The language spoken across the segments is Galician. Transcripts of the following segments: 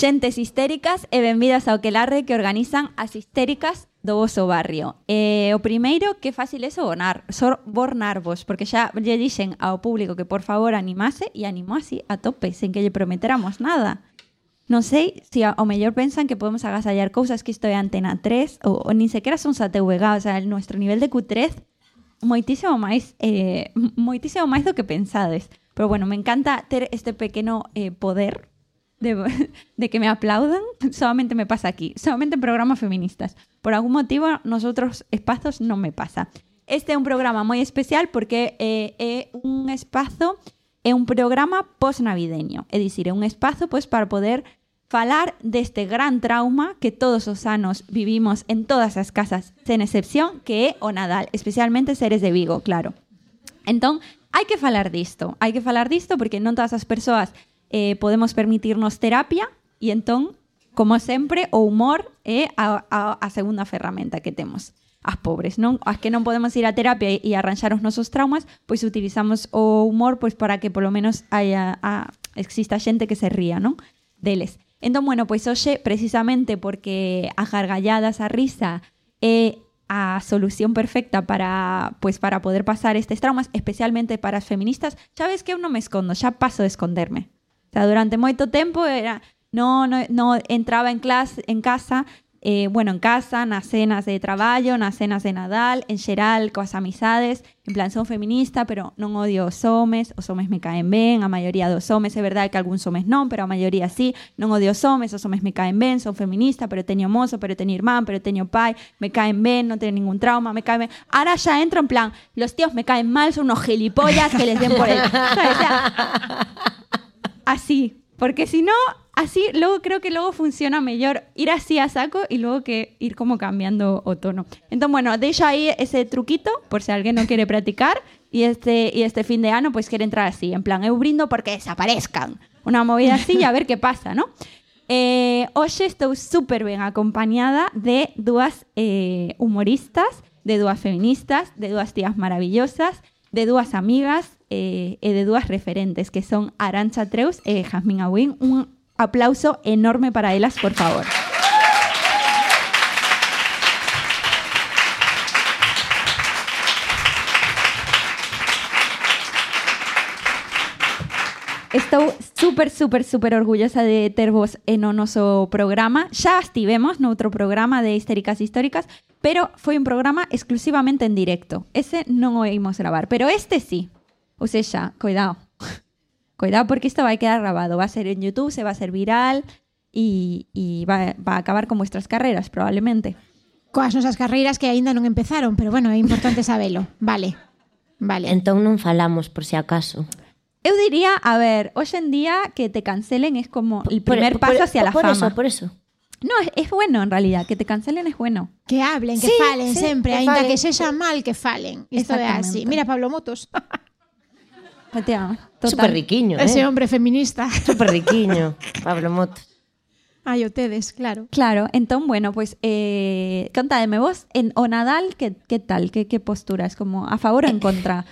Xentes histéricas e benvidas ao Quelarre que organizan as histéricas do voso barrio. E o primeiro, que fácil é sobornar, sobornarvos, porque xa lle dixen ao público que por favor animase e animou así a tope, sen que lle prometeramos nada. Non sei se si ao mellor pensan que podemos agasallar cousas que isto é Antena 3 ou, ou nin sequera son SATVG, o sea, el nuestro nivel de Q3 moitísimo máis eh, moitísimo máis do que pensades. Pero bueno, me encanta ter este pequeno eh, poder de, que me aplaudan, solamente me pasa aquí, solamente en programas feministas. Por algún motivo, nosotros espacios no me pasa. Este é un programa moi especial porque eh, é un espazo, é un programa post-navideño. É dicir, é un espazo pois, para poder falar deste gran trauma que todos os anos vivimos en todas as casas, sen excepción, que é o Nadal, especialmente seres de Vigo, claro. Entón, hai que falar disto, hai que falar disto porque non todas as persoas eh, podemos permitirnos terapia e entón, como sempre, o humor a, a, a segunda ferramenta que temos as pobres, non? As que non podemos ir a terapia e arranxar os nosos traumas, pois utilizamos o humor pois para que polo menos haya, a, exista xente que se ría, non? Deles. Entón, bueno, pois hoxe, precisamente porque a gargalladas, a risa é a solución perfecta para pois para poder pasar estes traumas, especialmente para as feministas, xa ves que eu non me escondo, xa paso de esconderme. Sea, durante moito tempo era no, no, no entraba en clase, en casa, eh, bueno, en casa, nas cenas de traballo, nas cenas de Nadal, en xeral, coas amizades, en plan, son feminista, pero non odio os homes, os homes me caen ben, a maioría dos homes, é verdade que algúns homes non, pero a maioría sí, non odio os homes, os homes me caen ben, son feminista, pero teño mozo, pero teño irmán, pero teño pai, me caen ben, non teño ningún trauma, me caen ben. Ahora xa entro en plan, los tíos me caen mal, son unos gilipollas que les den por el... así, porque si no, así luego creo que luego funciona mejor ir así a saco y luego que ir como cambiando o tono. Entonces, bueno, dejo ahí ese truquito por si alguien no quiere practicar y este, y este fin de año pues quiere entrar así, en plan, eu brindo porque desaparezcan. Una movida así y a ver qué pasa, ¿no? Eh, hoxe estou super ben acompañada de dúas eh, humoristas, de dúas feministas, de dúas tías maravillosas, de dúas amigas eh, e de dúas referentes que son Arancha Treus e Jasmine Awin. Un aplauso enorme para elas, por favor. Estou super, super, super orgullosa de ter vos en o noso programa. Xa estivemos noutro programa de Histéricas Históricas, pero foi un programa exclusivamente en directo. Ese non o ímos gravar, pero este sí. O sea, cuidado. cuidado porque isto vai quedar grabado. Va a ser en YouTube, se va a ser viral e, e va, va a acabar con vuestras carreras, probablemente. Coas nosas carreiras que aínda non empezaron, pero bueno, é importante sabelo. Vale. Vale. Entón non falamos por si acaso. Eu diría, a ver, hoxe en día que te cancelen es como el primer por, paso por, hacia por, la por fama. Eso, por eso. No, es, es, bueno en realidad, que te cancelen es bueno. Que hablen, que sí, falen sí, sempre, ainda que sexa mal que falen. Isto é así. Mira Pablo Motos. Super riquiño, eh? Ese hombre feminista. Super riquiño, Pablo Motos. Ai, o tedes, claro. Claro, entón, bueno, pues, eh, contademe vos, en o Nadal, que, que tal? Que, que postura? Es como a favor ou en contra?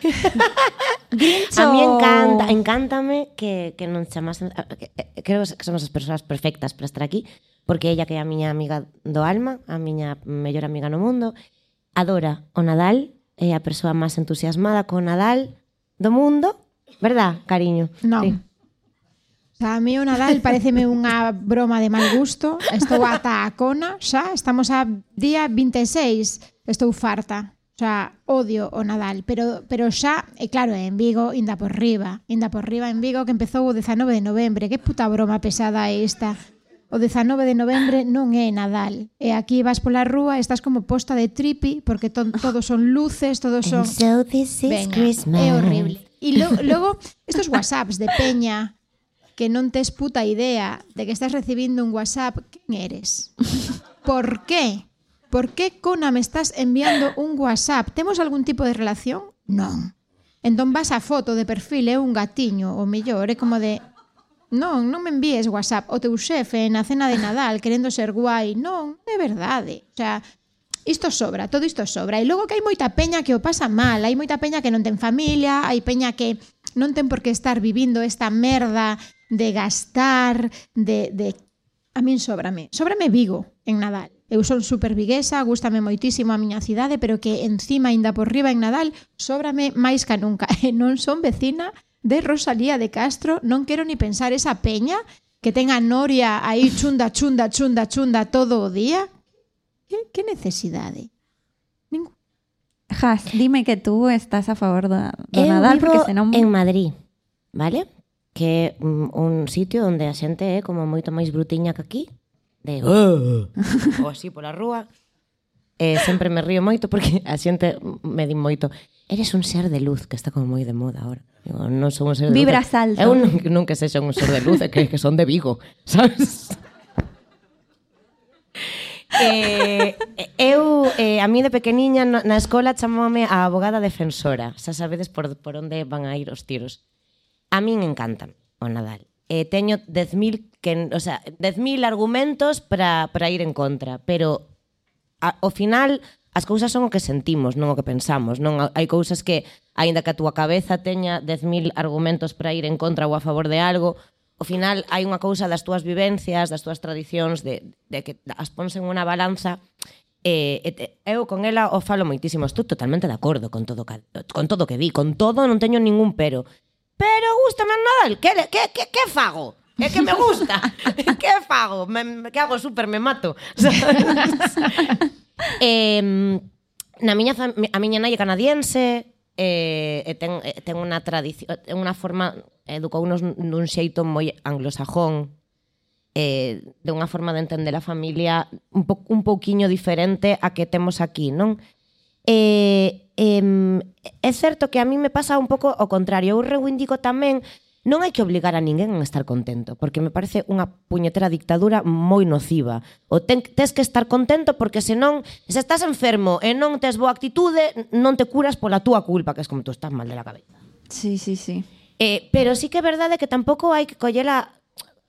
Grinch a mí encanta, encántame que, que non chamasen... Creo que somos as persoas perfectas para estar aquí, porque ella que é a miña amiga do alma, a miña mellor amiga no mundo, adora o Nadal, é a persoa máis entusiasmada co Nadal do mundo, Verdad, cariño? Non. Sí. O sea, a mí o Nadal pareceme unha broma de mal gusto. Estou ata a cona, xa, estamos a día 26, estou farta. O sea, odio o Nadal, pero pero xa, e claro, en Vigo, inda por riba, inda por riba en Vigo que empezou o 19 de novembro. Que puta broma pesada é esta? O 19 de novembro non é Nadal. E aquí vas pola rúa, estás como posta de tripi porque to todos son luces, todos son So this is Venga, Christmas. É horrible. E lo, logo, estos whatsapps de peña que non tes puta idea de que estás recibindo un whatsapp, quen eres? Por qué? Por qué, Cona, me estás enviando un whatsapp? Temos algún tipo de relación? Non. Entón vas a foto de perfil, é un gatiño, ou mellor, é ¿eh? como de... Non, non me envíes whatsapp. O teu xefe na cena de Nadal querendo ser guai. Non, é verdade. Eh. O sea, isto sobra, todo isto sobra. E logo que hai moita peña que o pasa mal, hai moita peña que non ten familia, hai peña que non ten por que estar vivindo esta merda de gastar, de, de... A min sobrame. Sobrame Vigo en Nadal. Eu son super viguesa, gustame moitísimo a miña cidade, pero que encima, ainda por riba en Nadal, sobrame máis que nunca. E non son vecina de Rosalía de Castro, non quero ni pensar esa peña que ten a Noria aí chunda, chunda, chunda, chunda todo o día, Que, que necesidade? Ningún. Jas, dime que tú estás a favor do, do eu Nadal, vivo porque senón... en Madrid, vale? Que é un, un sitio onde a xente é como moito máis brutiña que aquí, de oh! ou así pola rúa. E sempre me río moito porque a xente me di moito eres un ser de luz, que está como moi de moda agora. Digo, non son un ser de Vibras luz. Vibras alto. Eu non, non que un ser de luz, que, que son de Vigo, sabes? Eh, eh, eu, eh, a mí de pequeniña na escola chamame a abogada defensora. Xa sabedes por, por onde van a ir os tiros. A min encanta o Nadal. Eh, teño 10.000 que, o sea, 10.000 argumentos para para ir en contra, pero a, ao final as cousas son o que sentimos, non o que pensamos, non hai cousas que aínda que a túa cabeza teña 10.000 argumentos para ir en contra ou a favor de algo, ao final hai unha cousa das túas vivencias, das túas tradicións, de, de que as pons en unha balanza e, e eu con ela o falo moitísimo, estou totalmente de acordo con todo con todo que di, con todo non teño ningún pero. Pero gustame Nadal, que que que que fago? É que me gusta. que fago? Me, que hago super me mato. eh, na miña a miña nai é canadiense, eh, e ten, e ten unha tradición, ten eh, unha forma, educounos dun xeito moi anglosajón, eh, de unha forma de entender a familia un, po, un pouquiño diferente a que temos aquí, non? Eh, eh, é certo que a mí me pasa un pouco o contrario. Eu reivindico tamén Non hai que obligar a ninguén a estar contento, porque me parece unha puñetera dictadura moi nociva. O ten, tes que estar contento porque senón, se estás enfermo e non tes boa actitude, non te curas pola túa culpa, que es como tú estás mal de la cabeza. Sí, sí, sí. Eh, pero sí que é verdade que tampouco hai que collela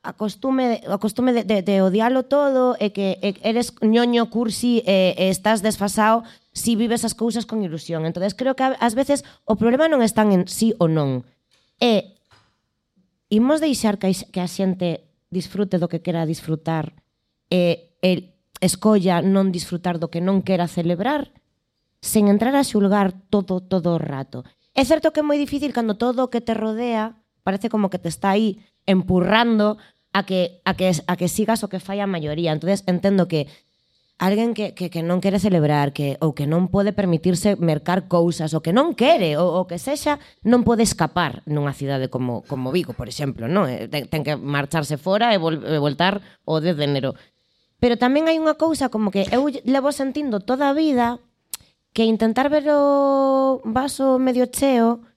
a costume a costume de, de, de odialo todo e que e, eres ñoño cursi e, e estás desfasado si vives as cousas con ilusión. Entonces creo que ás veces o problema non están en sí ou non. É imos deixar que a xente disfrute do que quera disfrutar e, el escolla non disfrutar do que non quera celebrar sen entrar a xulgar todo todo o rato. É certo que é moi difícil cando todo o que te rodea parece como que te está aí empurrando a que, a que, a que sigas o que fai a maioría. entonces entendo que alguén que, que, que non quere celebrar que ou que non pode permitirse mercar cousas ou que non quere ou, ou que sexa non pode escapar nunha cidade como, como Vigo, por exemplo non? Eh, ten, ten que marcharse fora e, vol, e voltar o 10 de enero pero tamén hai unha cousa como que eu levo sentindo toda a vida que intentar ver o vaso medio cheo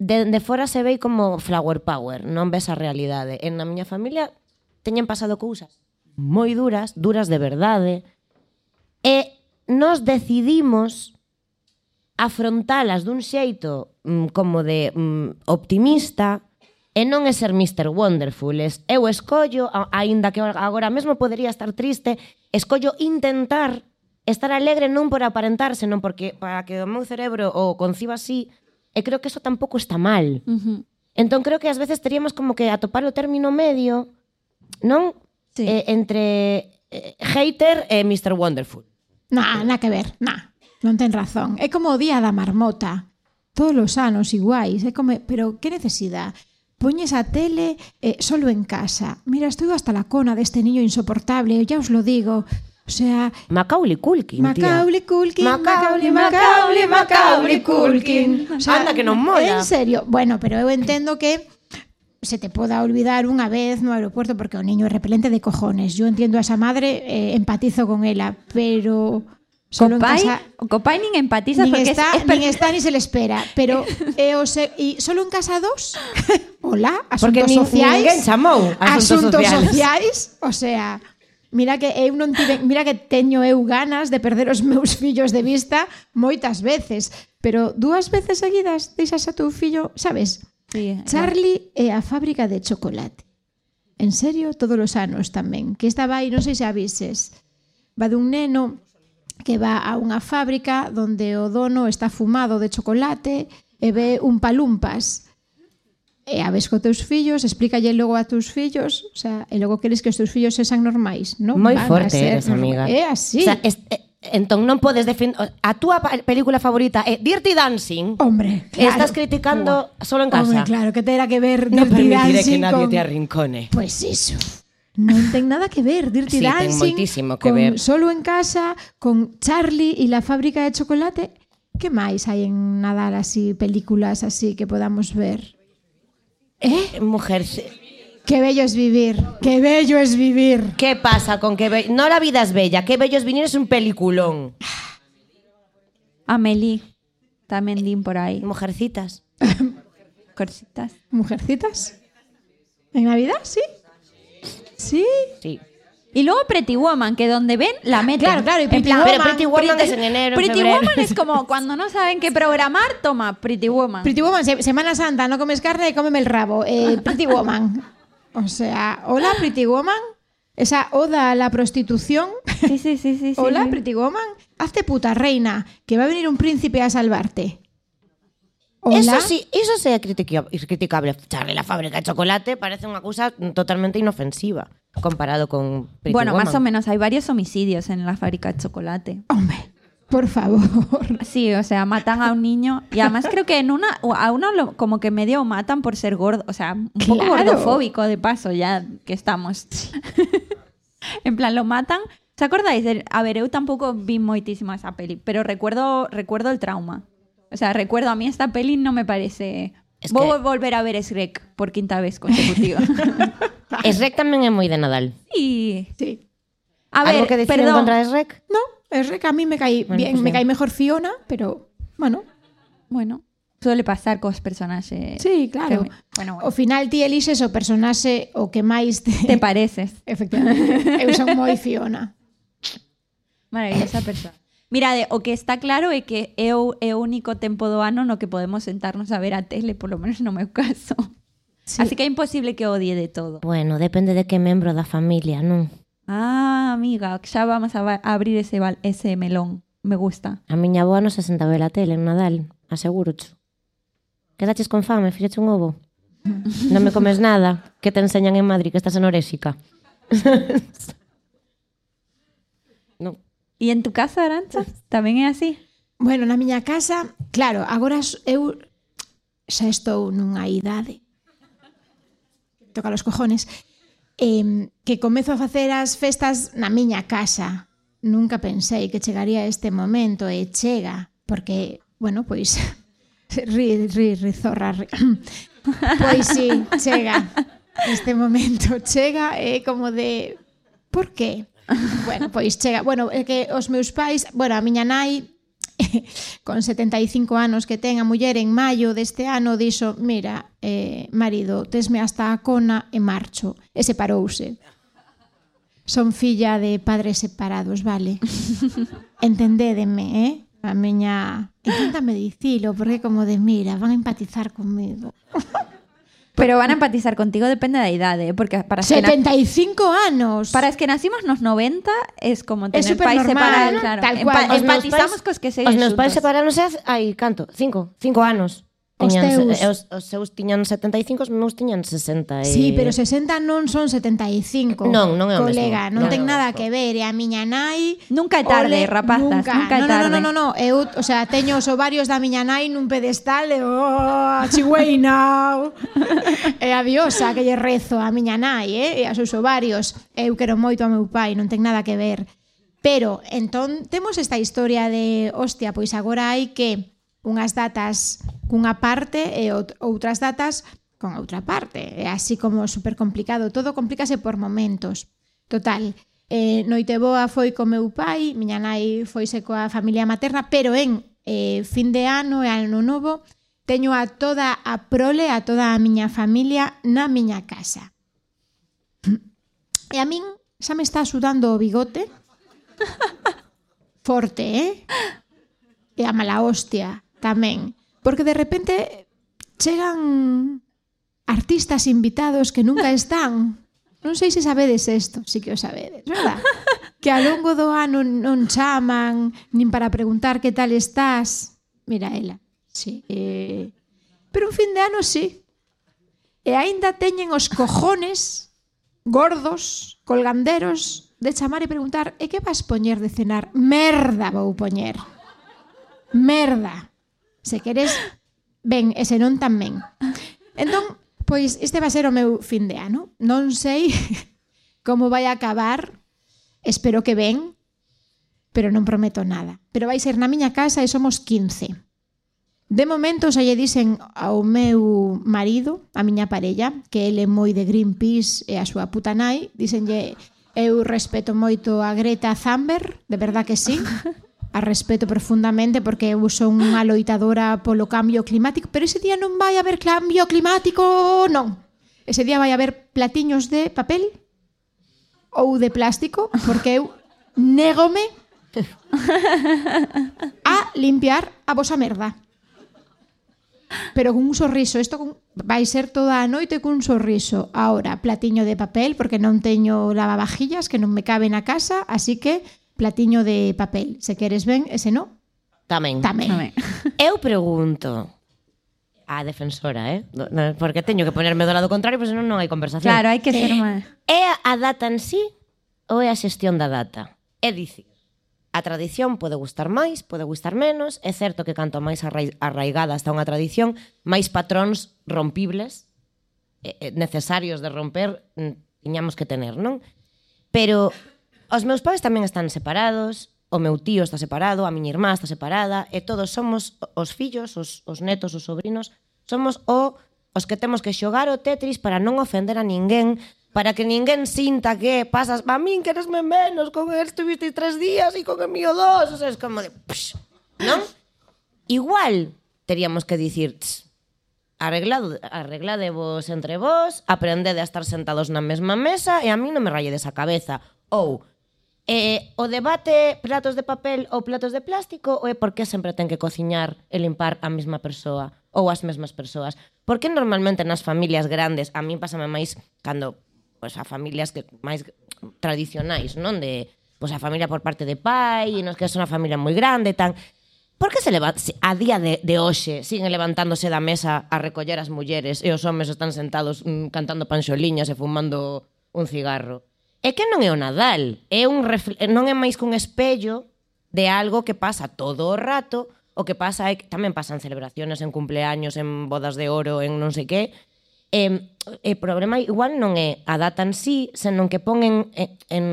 de, de fora se vei como flower power, non ves a realidade. En na miña familia teñen pasado cousas moi duras, duras de verdade, e nos decidimos afrontalas dun xeito mm, como de mm, optimista e non é ser Mr. Wonderful, es eu escollo, aínda que agora mesmo podería estar triste, escollo intentar estar alegre non por aparentar, senón porque para que o meu cerebro o conciba así, e creo que eso tampouco está mal. Uh -huh. Entón creo que ás veces teríamos como que atopar o término medio, non? Sí. Eh, entre eh, hater e Mr. Wonderful. Na, na que ver, na. Non ten razón. É como o día da marmota. Todos os anos iguais. É como, pero que necesidade? Poñes a tele eh, solo en casa. Mira, estou hasta la cona deste niño insoportable, ya os lo digo. O sea... Macaulay Culkin, Macaulay Culkin, Macaulay, Macaulay, Macaulay Culkin. O sea, Anda que non mola. En serio. Bueno, pero eu entendo que se te poda olvidar unha vez no aeropuerto porque o niño é repelente de cojones. Yo entiendo a esa madre, eh, empatizo con ela, pero solo Copai, en casa Copai nin empatiza nin porque está, es, es nin está ni se le espera, pero eh, o se, e solo en casa dos. Hola, asuntos porque nin, sociais. Porque chamou asuntos, asuntos sociais, o sea, Mira que eu non tive, mira que teño eu ganas de perder os meus fillos de vista moitas veces, pero dúas veces seguidas deixas a teu fillo, sabes? Sí, eh, Charlie é a fábrica de chocolate. En serio, todos os anos tamén. Que esta vai, non sei se avises, va dun neno que va a unha fábrica donde o dono está fumado de chocolate e ve un palumpas. E a ves co teus fillos, explícalle logo a teus fillos, o sea, e logo queres que os teus fillos sexan normais, non? Moi forte eres, amiga. É así. O sea, es, eh, entón non podes defender a túa pa- película favorita é Dirty Dancing. Hombre, claro. Estás criticando solo en casa. Hombre, claro, que terá que ver No Dirty permitiré que Dancing nadie con... te arrincone. Pues eso. Non ten nada que ver Dirty Sí, ten Dancing moitísimo que con ver. Solo en casa, con Charlie y la fábrica de chocolate. Que máis hai en Nadal así, películas así que podamos ver? Eh? Mujer, Qué bello es vivir, qué bello es vivir. ¿qué pasa con que be- no la vida es bella? Que bellos vinir es un peliculón. Amelie, tamén din por aí. Mujercitas. Cositas. Mujercitas. ¿En Navidad? Sí. Sí. Sí. Y luego Pretty Woman, que donde ven, la meten. Claro, claro, y Pretty plan, Woman- Pero Pretty Woman es en enero, en Pretty febrero. Woman es como cuando no saben qué programar, toma Pretty Woman. Pretty Woman, se- Semana Santa, no comes carne, cómeme el rabo. Eh, Pretty Woman. O sea, hola Pretty Woman. Esa oda a la prostitución. Sí, sí, sí, sí. Hola, sí. Pretty Woman. Hazte puta reina, que va a venir un príncipe a salvarte. Hola. Eso sí, eso es criticable. Charlie la fábrica de chocolate parece unha cousa totalmente inofensiva comparado con Pretty Bueno, Woman. más o menos, hay varios homicidios en la fábrica de chocolate. Hombre, por favor. Sí, o sea, matan a un niño y además creo que en una a uno lo- como que medio matan por ser gordo, o sea, un poco Claro. gordofóbico de paso ya que estamos. en plan lo matan. ¿Se acordáis? del- a ver, eu tampouco vi moitísimo esa peli, pero recuerdo recuerdo el trauma. O sea, recuerdo a mí esta peli no me parece Es Voy que- a volver a ver Shrek por quinta vez consecutiva. Shrek tamén é moi de Nadal. y Sí. a ver, Algo que decir en perdón. contra de Shrek? No, Es re que a mí me cae bueno, bien, pues me cae mejor Fiona, pero bueno. Bueno, suele pasar cos personaxe. Sí, claro. Que, bueno, bueno. O final ti elixes o personaxe o que máis te... te pareces. Efectivamente. Eu son moi Fiona. Maravillosa persoa. Mirade, o que está claro é que é o, é o único tempo do ano no que podemos sentarnos a ver a tele, por lo menos no meu caso. Sí. Así que é imposible que odie de todo. Bueno, depende de que membro da familia, non? Ah, amiga, xa vamos a abrir ese, ese melón. Me gusta. A miña boa non se sentaba a tele en Nadal, aseguro -cho. Quedaches con fame, fixeche un ovo. non me comes nada, que te enseñan en Madrid que estás anoréxica. non. E en tu casa, Arancha, tamén é así? Bueno, na miña casa, claro, agora eu xa estou nunha idade toca los cojones eh, que comezo a facer as festas na miña casa. Nunca pensei que chegaría este momento e chega, porque, bueno, pois ri, ri, rizorra, ri. Pois sí, chega. Este momento chega é como de por qué? Bueno, pois chega. Bueno, é que os meus pais, bueno, a miña nai con 75 anos que ten a muller en maio deste ano dixo, mira, eh, marido, tesme hasta a cona e marcho. E separouse. Son filla de padres separados, vale? Entendédeme, eh? A miña... Inténtame dicilo, porque como de, mira, van a empatizar comigo. Pero van a empatizar contigo, depende da idade, ¿eh? porque para as que, na- 75 anos! para as que nacimos nos 90 es como tener súper pais normal, separados, claro. Tal Empa- cual. Os meus empatizamos cos que se Os meus pais hace- hai canto? Cinco, cinco anos. Tiñan, os, teus... Eh, os, os seus tiñan 75, os meus tiñan 60 e... Sí, pero 60 non son 75 Non, non é o Colega, mesmo. non, non ten nada que ver E a miña nai Nunca é tarde, ole, rapazas Nunca, nunca é no, tarde non, non, non, no, Eu, o sea, teño os ovarios da miña nai nun pedestal E oh, chigüei now E a diosa que lle rezo a miña nai eh? E aos seus ovarios Eu quero moito a meu pai, non ten nada que ver Pero, entón, temos esta historia de Hostia, pois agora hai que unhas datas cunha parte e outras datas con outra parte. É así como super complicado, todo complícase por momentos. Total, eh, Noiteboa foi co meu pai, miña nai foise coa familia materna, pero en eh, fin de ano e ano novo teño a toda a prole, a toda a miña familia na miña casa. E a min xa me está sudando o bigote. Forte, eh? E a mala hostia tamén. Porque de repente chegan artistas invitados que nunca están. Non sei se sabedes isto, si que o sabedes, verdad? Que ao longo do ano non chaman, nin para preguntar que tal estás. Mira ela, sí. Eh... Pero un fin de ano sí. E aínda teñen os cojones gordos, colganderos, de chamar e preguntar e que vas poñer de cenar? Merda vou poñer. Merda. Se queres, ben, e se non tamén. Entón, pois este va ser o meu fin de ano. Non sei como vai acabar, espero que ben, pero non prometo nada. Pero vai ser na miña casa e somos 15. De momento xa lle dicen ao meu marido, a miña parella, que ele é moi de Greenpeace e a súa puta nai, dicenlle eu respeto moito a Greta Thunberg, de verdad que sí, a respeto profundamente porque eu son unha loitadora polo cambio climático, pero ese día non vai haber cambio climático, non. Ese día vai haber platiños de papel ou de plástico, porque eu négome a limpiar a vosa merda. Pero con un sorriso, isto con... vai ser toda a noite cun sorriso. Ahora, platiño de papel, porque non teño lavavajillas, que non me cabe na casa, así que platiño de papel. Se queres ben, ese non, tamén. Tamén. tamén. Eu pregunto, a defensora, eh? Porque teño que ponerme do lado contrario, pois pues senón non hai conversación. Claro, hai que ser eh, máis. É a data en sí ou é a xestión da data? É dicir, a tradición pode gustar máis, pode gustar menos, é certo que canto máis arraigada está unha tradición, máis patróns rompibles eh, eh, necesarios de romper mm, tiñamos que tener, non? Pero Os meus pais tamén están separados, o meu tío está separado, a miña irmá está separada, e todos somos os fillos, os, os netos, os sobrinos, somos o, os que temos que xogar o Tetris para non ofender a ninguén, para que ninguén sinta que pasas, a min queresme menos, con el estuviste tres días e con el mío dos, o sea, es como de... Psh, non? Igual teríamos que dicir, tss, arreglado, arregladevos entre vós, aprendede a estar sentados na mesma mesa e a mí non me ralledes a cabeza. Ou, Eh, o debate platos de papel ou platos de plástico ou é por que sempre ten que cociñar e limpar a mesma persoa ou as mesmas persoas? Por que normalmente nas familias grandes, a mí pásame máis cando pues, a familias que máis tradicionais, non? De, pues, a familia por parte de pai, e nos que é unha familia moi grande, tan... Por que se leva, a día de, de hoxe siguen levantándose da mesa a recoller as mulleres e os homes están sentados mm, cantando panxoliñas e fumando un cigarro? é que non é o Nadal, é un refle... non é máis que un espello de algo que pasa todo o rato, o que pasa é que tamén pasan celebraciones en cumpleaños, en bodas de oro, en non sei que, e, e problema igual non é a data en sí, senón que ponen en, en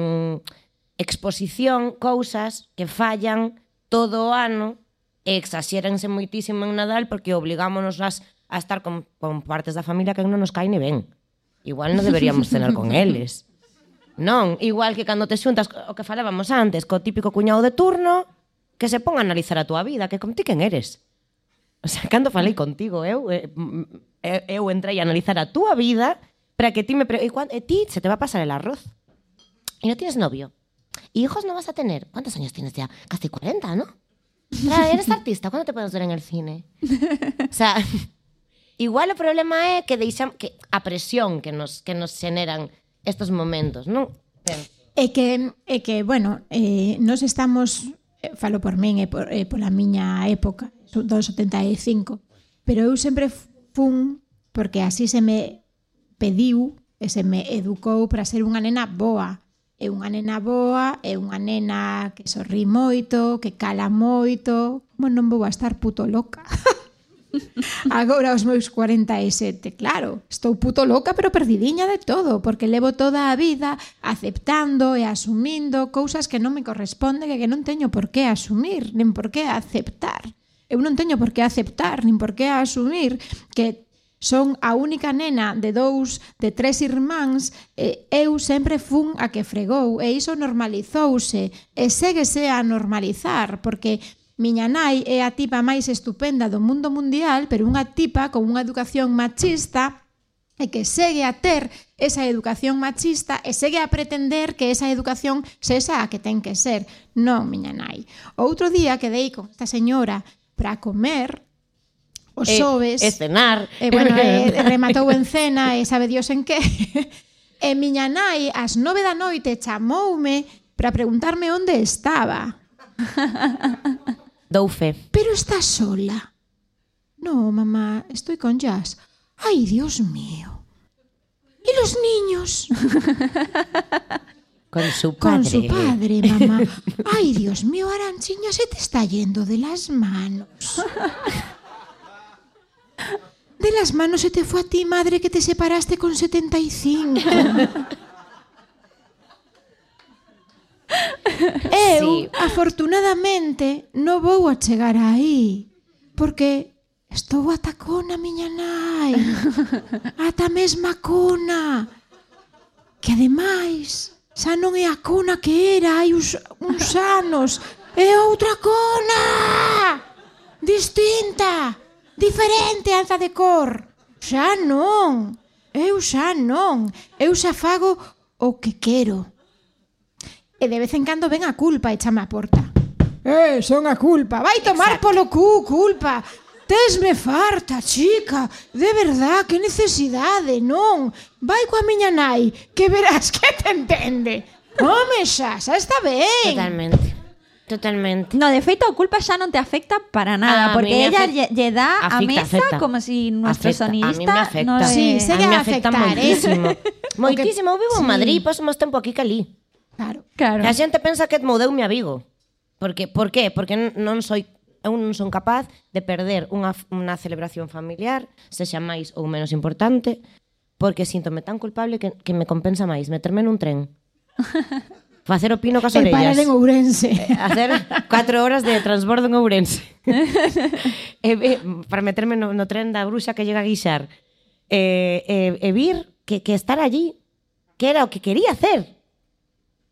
exposición cousas que fallan todo o ano e exaxéranse moitísimo en Nadal porque obligámonos as, a estar con, con partes da familia que non nos cae ni ben. Igual non deberíamos cenar con eles. Non, igual que cando te xuntas o que falábamos antes, co típico cuñado de turno, que se ponga a analizar a túa vida, que con ti quen eres. O sea, cando falei contigo, eu, eh, mm, eh, eu entrei a analizar a túa vida para que ti me... Pre e, cuan, e ti se te va a pasar el arroz. Y no tienes novio. Y hijos no vas a tener. ¿Cuántos años tienes ya? Casi 40, ¿no? Claro, eres artista. ¿Cuándo te podemos ver en el cine? O sea, igual o problema é que que a presión que nos que nos generan estos momentos, non? Penso. É que, é que bueno, eh, nos estamos, eh, falo por min e por, eh, pola miña época, do 75, pero eu sempre fun, porque así se me pediu e se me educou para ser unha nena boa. É unha nena boa, é unha nena que sorrí moito, que cala moito. Como non vou a estar puto loca? Agora os meus 47, claro, estou puto loca pero perdidiña de todo, porque levo toda a vida aceptando e asumindo cousas que non me corresponden e que non teño por que asumir, nin por que aceptar. Eu non teño por que aceptar, nin por que asumir que Son a única nena de dous, de tres irmáns, e eu sempre fun a que fregou, e iso normalizouse, e séguese a normalizar, porque Miña nai é a tipa máis estupenda do mundo mundial, pero unha tipa con unha educación machista e que segue a ter esa educación machista e segue a pretender que esa educación sexa a que ten que ser. Non, miña nai. Outro día quedei con esta señora para comer os xoves. E, e cenar. E, bueno, e, rematou en cena e sabe Dios en que. E miña nai ás nove da noite chamoume para preguntarme onde estaba. Dou fe. Pero estás sola. No, mamá, estoy con Jazz. Ay, Dios mío. ¿Y los niños? Con su padre. Con su padre, mamá. Ay, Dios mío, Aranchiña, se te está yendo de las manos. De las manos se te fue a ti, madre, que te separaste con 75. Eu, sí. afortunadamente, non vou a chegar aí, porque estou ata cona, miña nai, ata mesma cona, que ademais xa non é a cona que era hai uns, uns anos, é outra cona, distinta, diferente alza de cor. Xa non, eu xa non, eu xa fago o que quero. E de vez en cando ven a culpa e chama a porta. Eh, son a culpa. Vai tomar Exacto. polo cu, culpa. Tesme farta, chica. De verdad, que necesidade, non. Vai coa miña nai, que verás que te entende. Home, xa, xa está ben. Totalmente. Totalmente. No, de feito, a culpa xa non te afecta para nada, a porque mí me ella lle, lle dá a Afecta, mesa afecta. como si nuestro Afecta, a mí me sonidista afecta. no le... Sí, A mí me a afecta afectar, eh. moitísimo. moitísimo, eu vivo en Madrid, paso máis tempo aquí que ali. Claro, claro. E a xente pensa que mudeume a Vigo. Porque, por qué? Porque non soy eu non son capaz de perder unha, unha celebración familiar, sexa máis ou menos importante, porque síntome tan culpable que, que me compensa máis meterme nun tren. Facer o pino cas orellas. E parar en Ourense. Eh, hacer 4 horas de transbordo en Ourense. e, e, para meterme no, no tren da bruxa que llega a guixar. E, e, e vir que, que estar allí, que era o que quería hacer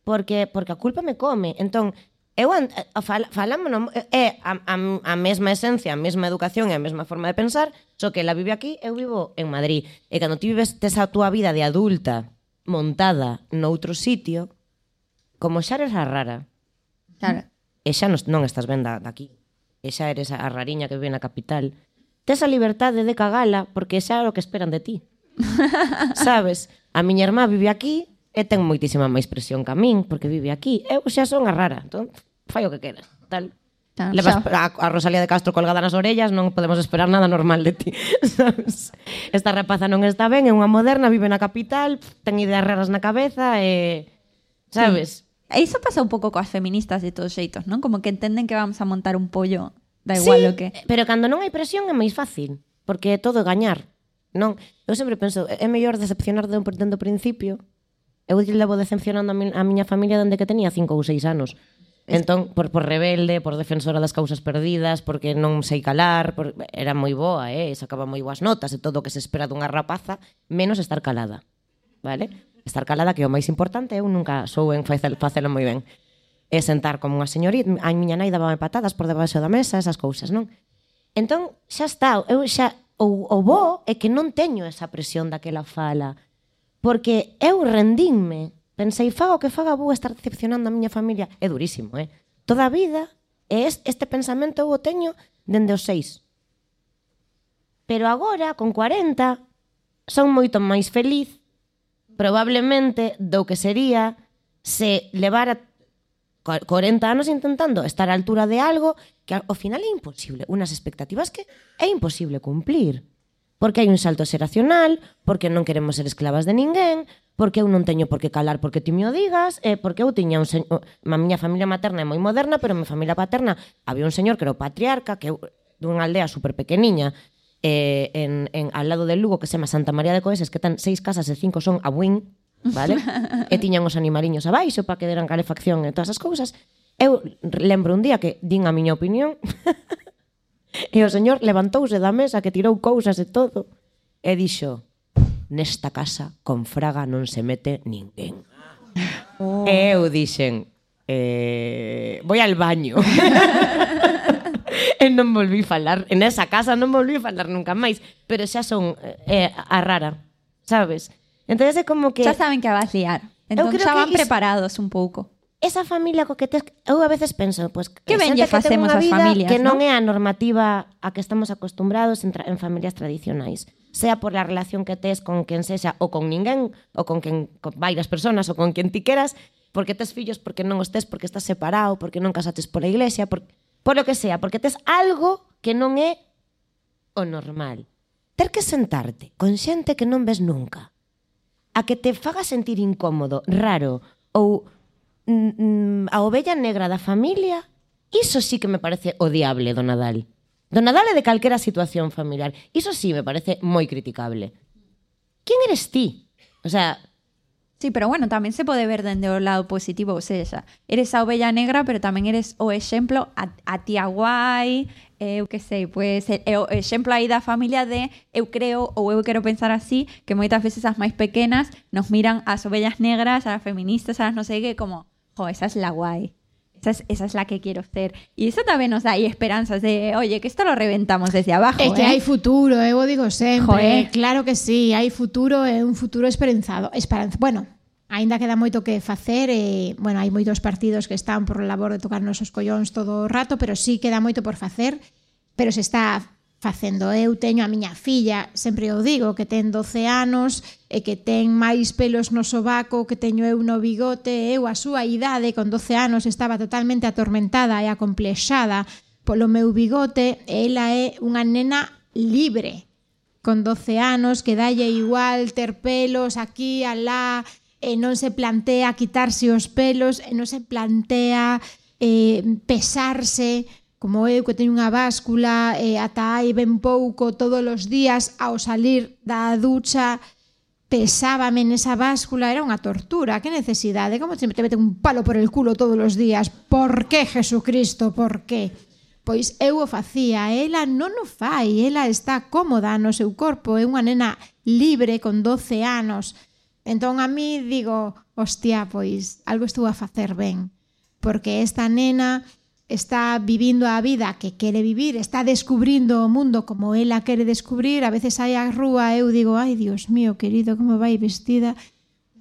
porque porque a culpa me come. Entón, eu eh, fal, falámonos é a, a, a mesma esencia, a mesma educación e a mesma forma de pensar, só que ela vive aquí, eu vivo en Madrid. E cando ti vives tes a túa vida de adulta montada noutro sitio, como xa eres a rara. Claro. E xa non, non estás ben da, daqui. E xa eres a rariña que vive na capital. Tes a libertade de cagala porque xa é o que esperan de ti. Sabes? A miña irmá vive aquí, e ten moitísima máis presión que a min, porque vive aquí. Eu xa son a rara, entón fai o que queda. Tal. Tan, Levas a, a Rosalía de Castro colgada nas orellas, non podemos esperar nada normal de ti. Sabes? Esta rapaza non está ben, é unha moderna, vive na capital, ten ideas raras na cabeza e... Sabes? Sí. E iso pasa un pouco coas feministas de todos xeitos, non? Como que entenden que vamos a montar un pollo da igual sí, o que... pero cando non hai presión é máis fácil, porque é todo gañar. Non, eu sempre penso, é mellor decepcionar de un, dentro principio eu levo decepcionando a, mi, a miña familia dende que tenía cinco ou seis anos. Entón, por, por rebelde, por defensora das causas perdidas, porque non sei calar, por... era moi boa, eh? sacaba moi boas notas e todo o que se espera dunha rapaza, menos estar calada. Vale? Estar calada que é o máis importante, eu nunca sou en facelo moi ben. E sentar como unha señorita, a miña nai daba patadas por debaixo da mesa, esas cousas, non? Entón, xa está, eu xa, o, o bo é que non teño esa presión daquela fala, porque eu rendinme. Pensei, faga o que faga, vou estar decepcionando a miña familia. É durísimo, eh? Toda a vida, e este pensamento eu o teño dende os seis. Pero agora, con 40, son moito máis feliz, probablemente, do que sería se levara 40 anos intentando estar á altura de algo que ao final é imposible, unas expectativas que é imposible cumplir. Porque hai un salto xeracional, porque non queremos ser esclavas de ninguén, porque eu non teño por que calar porque ti me o digas, e porque eu tiña un señor... A miña familia materna é moi moderna, pero a miña familia paterna había un señor que era o patriarca, que eu, dunha aldea super pequeniña, eh, en, en, al lado de Lugo, que se chama Santa María de Coeses, que tan seis casas e cinco son a Win, vale? e tiñan os animaliños abaixo para que deran calefacción e todas as cousas. Eu lembro un día que din a miña opinión E o señor levantouse da mesa que tirou cousas e todo e dixo nesta casa con Fraga non se mete ninguén. Oh. E eu dixen eh, voy al baño. e non volví falar. En esa casa non volví falar nunca máis. Pero xa son eh, a rara, sabes? Entón é como que... Xa saben que va a liar. Entón xa van preparados un pouco esa familia co que tes, eu a veces penso, pois pues, que ben lle facemos as familias, que non é a normativa a que estamos acostumbrados en, en familias tradicionais, sea por la relación que tes con quen sexa ou con ninguén, ou con quen con varias personas ou con quen ti queras, porque tes fillos, porque non os tes, porque estás separado, porque non casates pola iglesia, por por lo que sea, porque tes algo que non é o normal. Ter que sentarte con xente que non ves nunca, a que te faga sentir incómodo, raro ou Mm, mm, a ovella negra da familia, iso sí que me parece odiable do Nadal. Do Nadal e de calquera situación familiar. Iso sí me parece moi criticable. Quién eres ti? O sea, Sí, pero bueno, tamén se pode ver dende o lado positivo, ou seja, eres a ovella negra, pero tamén eres o exemplo a, a tía guai, eu que sei, pois pues, é o exemplo aí da familia de eu creo ou eu quero pensar así, que moitas veces as máis pequenas nos miran as ovellas negras, as feministas, as non sei que, como jo, esa es la guai. Esa es, esa es la que quiero ser. Y eso también nos da ahí esperanzas de, oye, que esto lo reventamos desde abajo. É que ¿eh? hai futuro, eu o digo sempre. Joder. Claro que sí, hai futuro e un futuro esperanzado. Esperanza. Bueno, aínda queda moito que facer e, bueno, hai moitos partidos que están por labor de tocar nosos collóns todo o rato, pero sí queda moito por facer, pero se está facendo. Eu teño a miña filla, sempre o digo, que ten 12 anos e que ten máis pelos no sobaco que teño eu no bigote, eu a súa idade, con 12 anos, estaba totalmente atormentada e acomplexada polo meu bigote, e ela é unha nena libre, con 12 anos, que dalle igual ter pelos aquí, alá, e non se plantea quitarse os pelos, e non se plantea eh, pesarse, como eu que teño unha báscula e eh, ata hai ben pouco todos os días ao salir da ducha pesábame nesa báscula, era unha tortura, que necesidade, como se te mete un palo por el culo todos os días, por que Jesucristo, por que? Pois eu o facía, ela non o fai, ela está cómoda no seu corpo, é unha nena libre con 12 anos, Entón a mí digo, hostia, pois algo estou a facer ben, porque esta nena está vivindo a vida que quere vivir, está descubrindo o mundo como ela quere descubrir, a veces hai a rúa, eu digo, ai, Dios mío, querido, como vai vestida,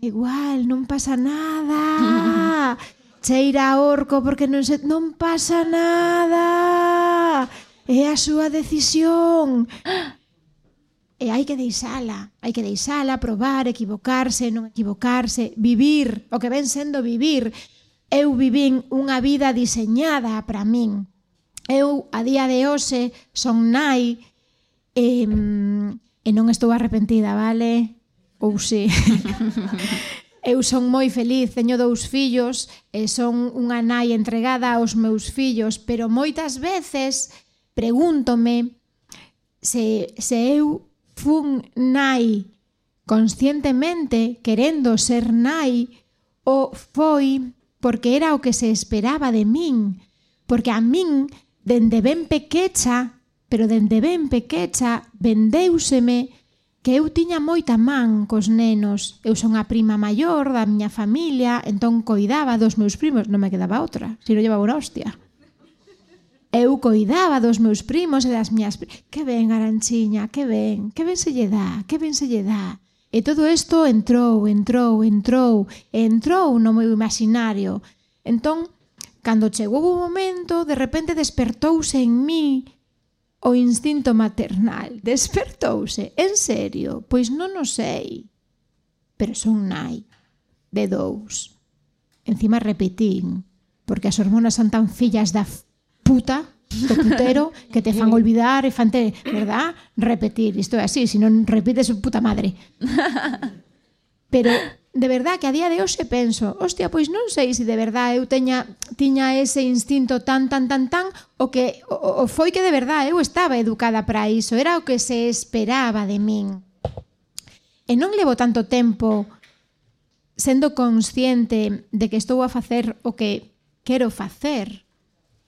igual, non pasa nada, cheira a orco porque non se... non pasa nada, é a súa decisión, e hai que deixala, hai que deixala, probar, equivocarse, non equivocarse, vivir, o que ven sendo vivir, eu vivín unha vida diseñada para min. Eu, a día de hoxe, son nai e, e non estou arrepentida, vale? Ou si. eu son moi feliz, teño dous fillos e son unha nai entregada aos meus fillos, pero moitas veces pregúntome se, se eu fun nai conscientemente querendo ser nai ou foi porque era o que se esperaba de min, porque a min, dende ben pequecha, pero dende ben pequecha, vendeuseme que eu tiña moita man cos nenos. Eu son a prima maior da miña familia, entón coidaba dos meus primos, non me quedaba outra, se non llevaba unha hostia. Eu coidaba dos meus primos e das miñas... Que ben, Aranchiña, que ben, que ben se lle dá, que ben se lle dá. E todo isto entrou, entrou, entrou, entrou no meu imaginario. Entón, cando chegou o momento, de repente despertouse en mí o instinto maternal. Despertouse, en serio, pois non o sei. Pero son nai, de dous. Encima repetín, porque as hormonas son tan fillas da puta do putero que te fan olvidar e fante, verdad, repetir. Isto é así, se non repites puta madre. Pero de verdad que a día de hoxe penso, hostia, pois non sei se de verdad eu teña tiña ese instinto tan tan tan tan o que o, o foi que de verdad eu estaba educada para iso, era o que se esperaba de min. E non levo tanto tempo sendo consciente de que estou a facer o que quero facer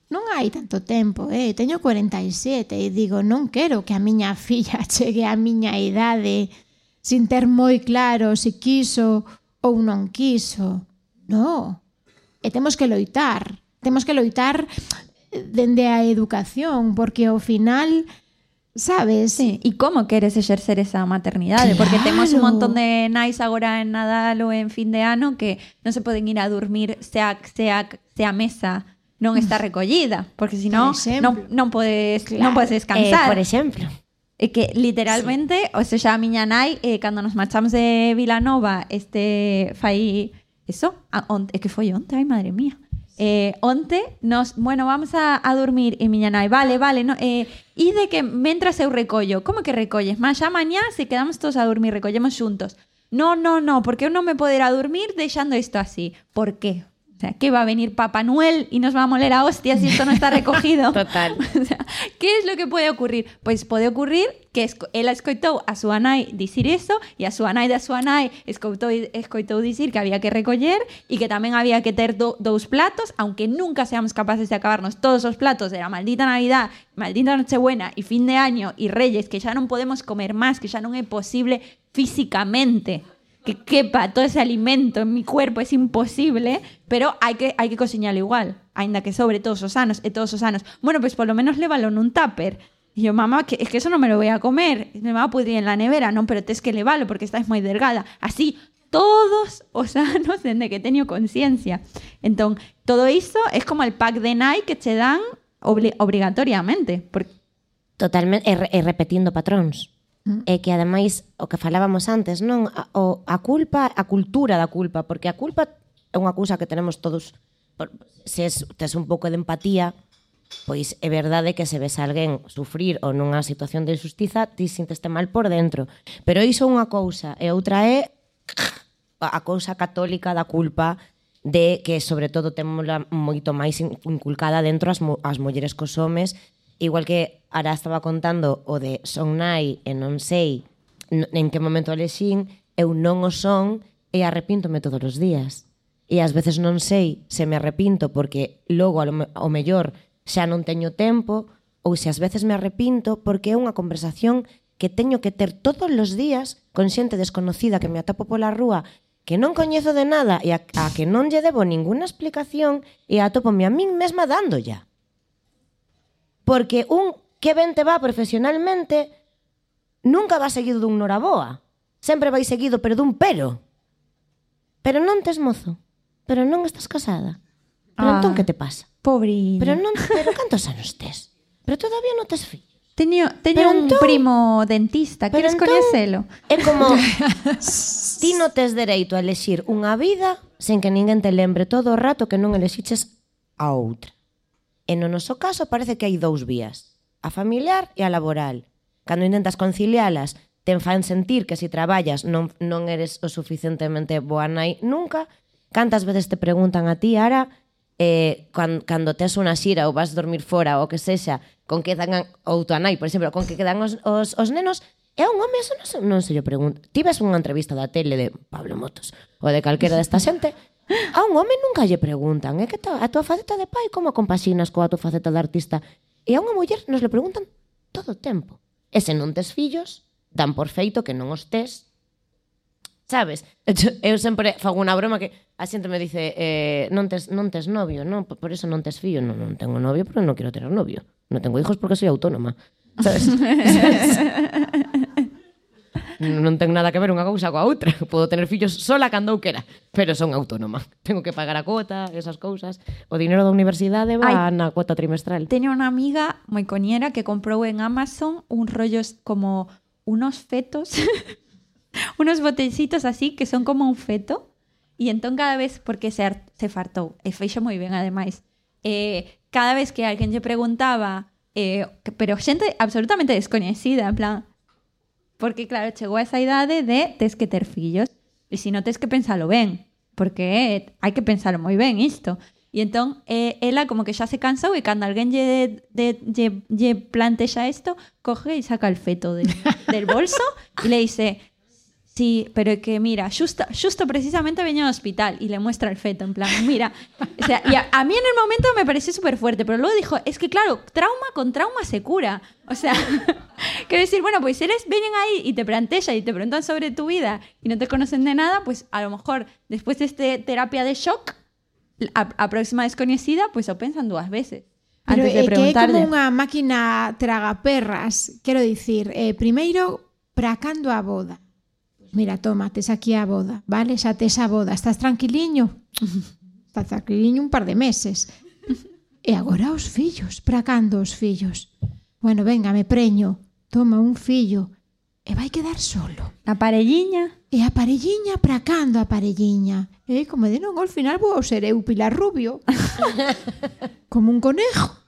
non hai tanto tempo, eh? teño 47 e digo, non quero que a miña filla chegue á miña idade sin ter moi claro se quiso ou non quiso. No, e temos que loitar, temos que loitar dende a educación, porque ao final... Sabes? Sí. E como queres exercer esa maternidade? Claro. Porque temos un montón de nais agora en Nadal ou en fin de ano que non se poden ir a dormir se a, se a, se a mesa non está recollida, porque senón exemplo. non, non podes non Claro. podes Eh, descansar. por exemplo. É que literalmente, o sea, a miña nai eh, cando nos marchamos de Vilanova, este fai eso, a, é que foi onte, ai madre mía. Eh, onte nos, bueno, vamos a, a dormir e miña nai, vale, vale, no, eh, e de que mentras eu recollo, como que recolles? Mas xa mañá se quedamos todos a dormir, recollemos xuntos. No, no, no, porque eu non me poder a dormir deixando isto así. Por qué? O sea, que va a venir Papá Noel y nos va a moler a hostias si esto no está recogido. Total. O sea, ¿Qué es lo que puede ocurrir? Pues pode ocurrir que ela escoitou a súa nai dicir eso e a súa nai da súa nai escoitou, escoitou dicir que había que recoller e que tamén había que ter do, dous platos, aunque nunca seamos capaces de acabarnos todos os platos de la maldita Navidad, maldita Nochebuena e fin de año e Reyes, que xa non podemos comer máis, que xa non é posible físicamente que quepa todo ese alimento en mi cuerpo es imposible, pero hai que hai que cociñalo igual, aínda que sobre todos os anos e todos os anos. Bueno, pues por lo menos lévalo nun tupper. Y yo, mamá, que, es que eso no me lo voy a comer, me va a pudrir en la nevera, non, pero tes que leválo porque estáis moi delgada. Así, todos os anos dende que teño conciencia. Entón, todo iso é como el pack de Nike que che dan obli obligatoriamente. Porque... Totalmente, e, e repetindo patróns. É que ademais o que falábamos antes, non, a, o, a culpa, a cultura da culpa, porque a culpa é unha cousa que tenemos todos por, se es, tes un pouco de empatía, pois é verdade que se ves a alguén sufrir ou nunha situación de injustiza, ti sinteste mal por dentro. Pero iso é unha cousa, e outra é a cousa católica da culpa de que sobre todo temos moito máis inculcada dentro as, as mulleres cos homes igual que ara estaba contando o de son nai e non sei en que momento alexín, eu non o son e arrepíntome todos os días. E ás veces non sei se me arrepinto porque logo ao mellor xa non teño tempo ou se ás veces me arrepinto porque é unha conversación que teño que ter todos os días con xente desconocida que me atapo pola rúa que non coñezo de nada e a, a que non lle debo ninguna explicación e atopome a min mesma dándolla. Porque un que ben te va profesionalmente nunca va seguido dun noraboa. Sempre vai seguido, pero dun pero. Pero non tes mozo. Pero non estás casada. Pero entón, ah, entón que te pasa? Pobre. Pero non, pero cantos anos tes? Pero todavía non tes fillos. Teño, teño un entón, primo dentista, queres entón, coñecelo? É como, ti non tes dereito a elexir unha vida sen que ninguén te lembre todo o rato que non elexiches a outra. E no noso caso parece que hai dous vías, a familiar e a laboral. Cando intentas concilialas, ten fan sentir que se si traballas non, non eres o suficientemente boa nai nunca. Cantas veces te preguntan a ti, Ara, eh, cando, cando tes unha xira ou vas dormir fora ou que sexa, con que dan ou tua nai, por exemplo, con que quedan os, os, os nenos, É un home, eso non se, non se lle pregunta. Tives unha entrevista da tele de Pablo Motos ou de calquera desta xente A un home nunca lle preguntan, é que ta, a túa faceta de pai como compaxinas coa túa faceta de artista? E a unha muller nos le preguntan todo o tempo. E se non tes fillos, dan por feito que non os tes. Sabes? Eu sempre fago unha broma que a xente me dice eh, non, tes, non tes novio, non, por eso non tes fillo. Non, non tengo novio, pero non quero ter novio. Non tengo hijos porque soy autónoma. Sabes? non ten nada que ver unha cousa coa outra. Podo tener fillos sola cando eu quera, pero son autónoma. Tengo que pagar a cuota, esas cousas. O dinero da universidade va Ai, na cuota trimestral. Teño unha amiga moi coñera que comprou en Amazon un rollos como unos fetos, unos botecitos así que son como un feto. E entón cada vez, porque se, se fartou, e feixo moi ben ademais, eh, cada vez que alguén lle preguntaba, eh, pero xente absolutamente descoñecida, en plan, porque claro, chegou a esa idade de tes que ter fillos, e se non tes que pensalo ben, porque hai que pensalo moi ben isto. E entón, eh, ela como que xa se cansou e cando alguén lle, de, lle, lle plantexa isto, coge e saca el feto de, del bolso e le dice, sí, pero que mira, xusto, xusto precisamente veño ao hospital e le muestra el feto, en plan, mira, o sea, y a, a mí en el momento me pareció súper fuerte, pero luego dijo, es que claro, trauma con trauma se cura, o sea, quiero decir, bueno, pues si eres, vienen ahí y te plantean y te preguntan sobre tu vida y no te conocen de nada, pues a lo mejor después de este terapia de shock, a, a próxima desconocida, pues o pensan dúas veces. Pero antes de é que é preguntarle. como unha máquina tragaperras. Quero dicir, eh, primeiro, para cando a boda? mira, toma, tes aquí a boda, vale? Xa tes a boda, estás tranquiliño? Estás tranquiliño un par de meses. E agora os fillos, para cando os fillos? Bueno, venga, me preño, toma un fillo, e vai quedar solo. A parelliña? E a parelliña para cando a parelliña? E como de non, ao final vou ser eu Pilar Rubio. como un conejo.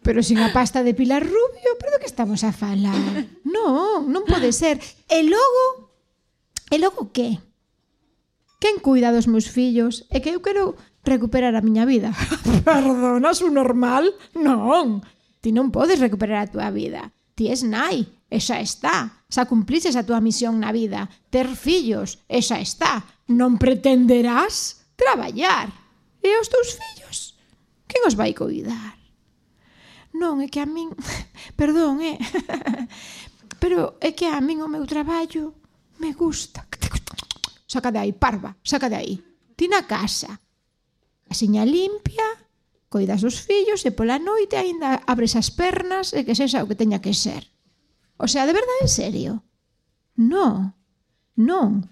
Pero sin a pasta de Pilar Rubio, pero que estamos a falar? Non, non pode ser. E logo E logo que? Quen cuida dos meus fillos? É que eu quero recuperar a miña vida. Perdona, su normal? Non. Ti non podes recuperar a túa vida. Ti es nai, e xa está. Xa cumpliches a túa misión na vida. Ter fillos, e xa está. Non pretenderás traballar. E os teus fillos? Quen os vai cuidar? Non, é que a min... Perdón, eh? Pero é que a min o meu traballo me gusta. Saca de aí, parva, saca de aí. Ti na casa. A limpia, coidas dos fillos e pola noite aínda abres as pernas e que sexa o que teña que ser. O sea, de verdade, en serio? No, non.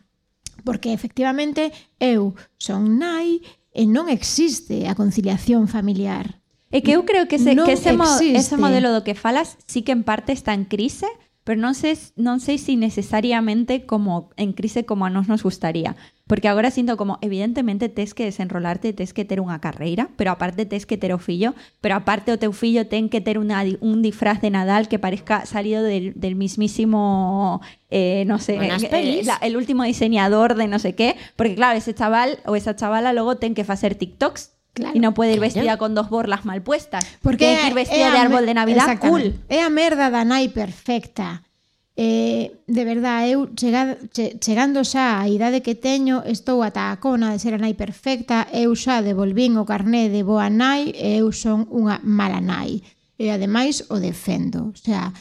Porque efectivamente eu son nai e non existe a conciliación familiar. É que eu creo que ese, non que ese, mo, ese modelo do que falas sí que en parte está en crise pero non sei, non sei si necesariamente como en crise como a nos nos gustaría. Porque agora sinto como, evidentemente, tes que desenrolarte, tes que ter unha carreira, pero aparte tes que ter o fillo, pero aparte o teu fillo ten que ter una, un disfraz de Nadal que parezca salido del, del mismísimo, eh, no sé, eh, la- el último diseñador de no sé qué, porque claro, ese chaval o esa chavala luego ten que facer TikToks Claro. Y no puede ir vestida con dos borlas mal puestas. Porque Tiene que ir vestida de árbol de Navidad cool. É a merda da nai perfecta. Eh, de verdad, eu chegado, che, chegando xa á idade que teño, estou ata a cona de ser a nai perfecta, eu xa devolvín o carné de boa nai e eu son unha mala nai. E ademais o defendo. O sea,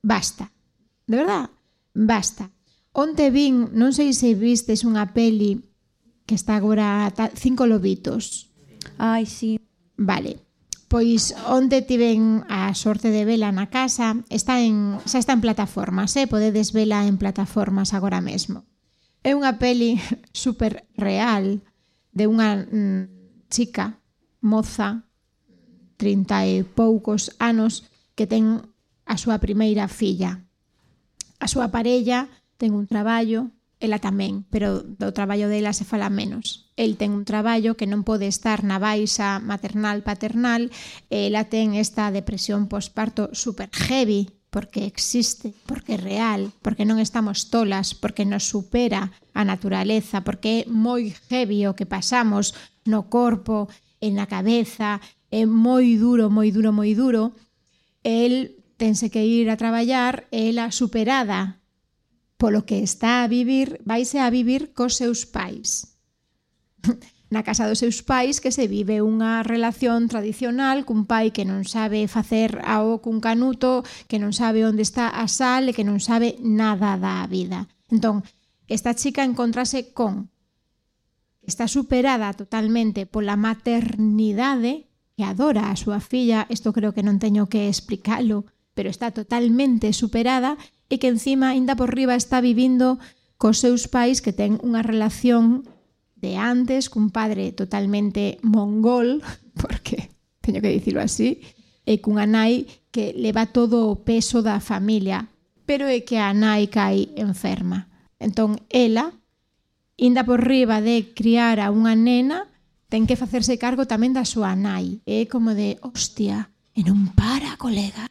basta. De verdad, basta. Onte vin, non sei se vistes unha peli que está agora cinco lobitos Ai, sí. Vale. Pois onde tiven a sorte de vela na casa, está en, xa está en plataformas, eh? podedes vela en plataformas agora mesmo. É unha peli super real de unha mm, chica, moza, 30 e poucos anos, que ten a súa primeira filla. A súa parella ten un traballo, Ela tamén, pero do traballo dela se fala menos. El ten un traballo que non pode estar na baixa maternal-paternal, ela ten esta depresión posparto super heavy, porque existe, porque é real, porque non estamos tolas, porque nos supera a naturaleza, porque é moi heavy o que pasamos no corpo, en na cabeza, é moi duro, moi duro, moi duro. El tense que ir a traballar, ela superada polo que está a vivir, vaise a vivir cos seus pais. Na casa dos seus pais que se vive unha relación tradicional cun pai que non sabe facer ao cun canuto, que non sabe onde está a sal e que non sabe nada da vida. Entón, esta chica encontrase con está superada totalmente pola maternidade que adora a súa filla, isto creo que non teño que explicalo, pero está totalmente superada e que encima ainda por riba está vivindo cos seus pais que ten unha relación de antes cun padre totalmente mongol, porque teño que dicilo así, e cunha nai que leva todo o peso da familia, pero é que a nai cai enferma. Entón, ela, inda por riba de criar a unha nena, ten que facerse cargo tamén da súa nai. É como de, hostia, e non para, colega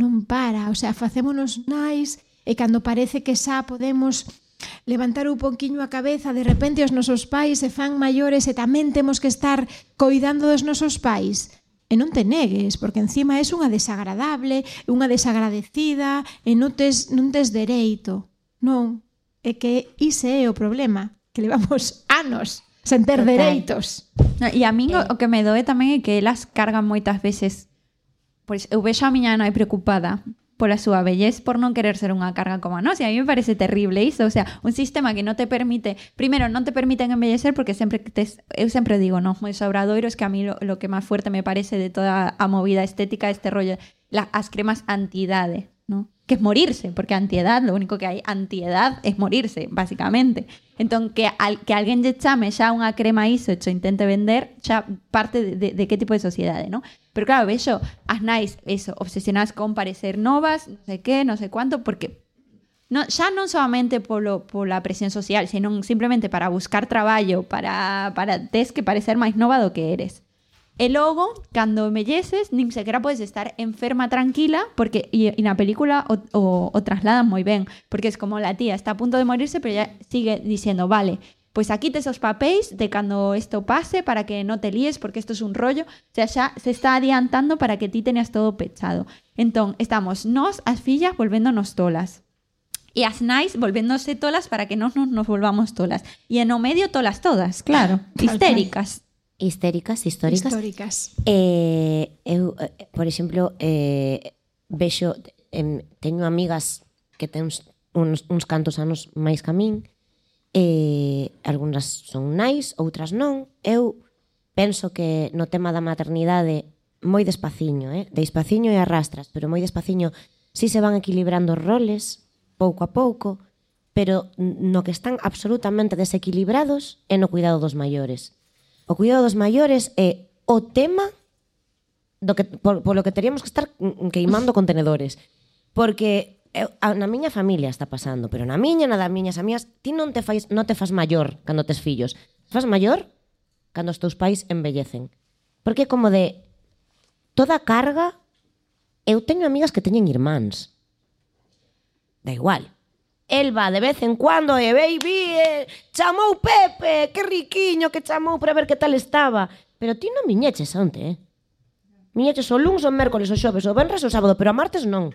non para, o sea, facémonos nais e cando parece que xa podemos levantar un pouquiño a cabeza, de repente os nosos pais se fan maiores e tamén temos que estar coidando dos nosos pais. E non te negues, porque encima és unha desagradable, unha desagradecida, e non tes, non tes dereito. Non, é que ise é o problema, que levamos anos sen ter Total. dereitos. E a min eh. o que me doe tamén é que elas cargan moitas veces Pois eu vexo a miña nai preocupada pola súa vellez por non querer ser unha carga como a nós. E a mí me parece terrible iso. O sea, un sistema que non te permite... Primeiro, non te permiten envellecer porque sempre tes, eu sempre digo, no, moi sobradoiro, es que a mí lo, que máis fuerte me parece de toda a movida estética este rollo, la, as cremas antiedade, ¿no? que es morirse, porque antiedad, lo único que hai antiedad es morirse, básicamente. Entón, que, al, que alguén lle chame xa unha crema iso e intente vender, xa parte de, de, de tipo de sociedade, ¿no? Pero claro, vexo as nais, eso, obsesionadas con parecer novas, non sei que, non sei cuánto, porque no, xa non solamente polo, pola presión social, senón simplemente para buscar traballo, para, para que parecer máis nova do que eres. E logo, cando embelleces, nin sequera podes estar enferma tranquila, porque e, e na película o, o, o trasladan moi ben, porque es como la tía está a punto de morirse, pero ya sigue diciendo, vale, pues aquí tes os papéis de cando isto pase para que no te líes porque esto es un rollo. O sea, xa se está adiantando para que ti teñas todo pechado. Entón, estamos nós, as fillas, volvéndonos tolas. E as nais volvéndose tolas para que non nos, nos volvamos tolas. E en o medio tolas todas, claro, histéricas. histéricas, históricas. Históricas. Eh, eu, eh, por exemplo, eh, vexo, em, teño amigas que ten uns, uns, uns cantos anos máis que a min, eh, algunhas son nais, outras non. Eu penso que no tema da maternidade moi despaciño, eh? despaciño e arrastras, pero moi despaciño si se van equilibrando os roles pouco a pouco, pero no que están absolutamente desequilibrados é no cuidado dos maiores o cuidado dos maiores é o tema do que, por, lo que teríamos que estar queimando contenedores. Porque eu, a, na miña familia está pasando, pero na miña, na das miñas amigas, ti non te fais, non te fas maior cando tes fillos. Te fas maior cando os teus pais embellecen. Porque como de toda a carga, eu teño amigas que teñen irmáns. Da igual, El va de vez en cuando e baby, eh, chamou Pepe, que riquiño que chamou para ver que tal estaba. Pero ti non miñeches onte, eh? Miñeches o luns, o mércoles, o xoves, o venres, o sábado, pero a martes non.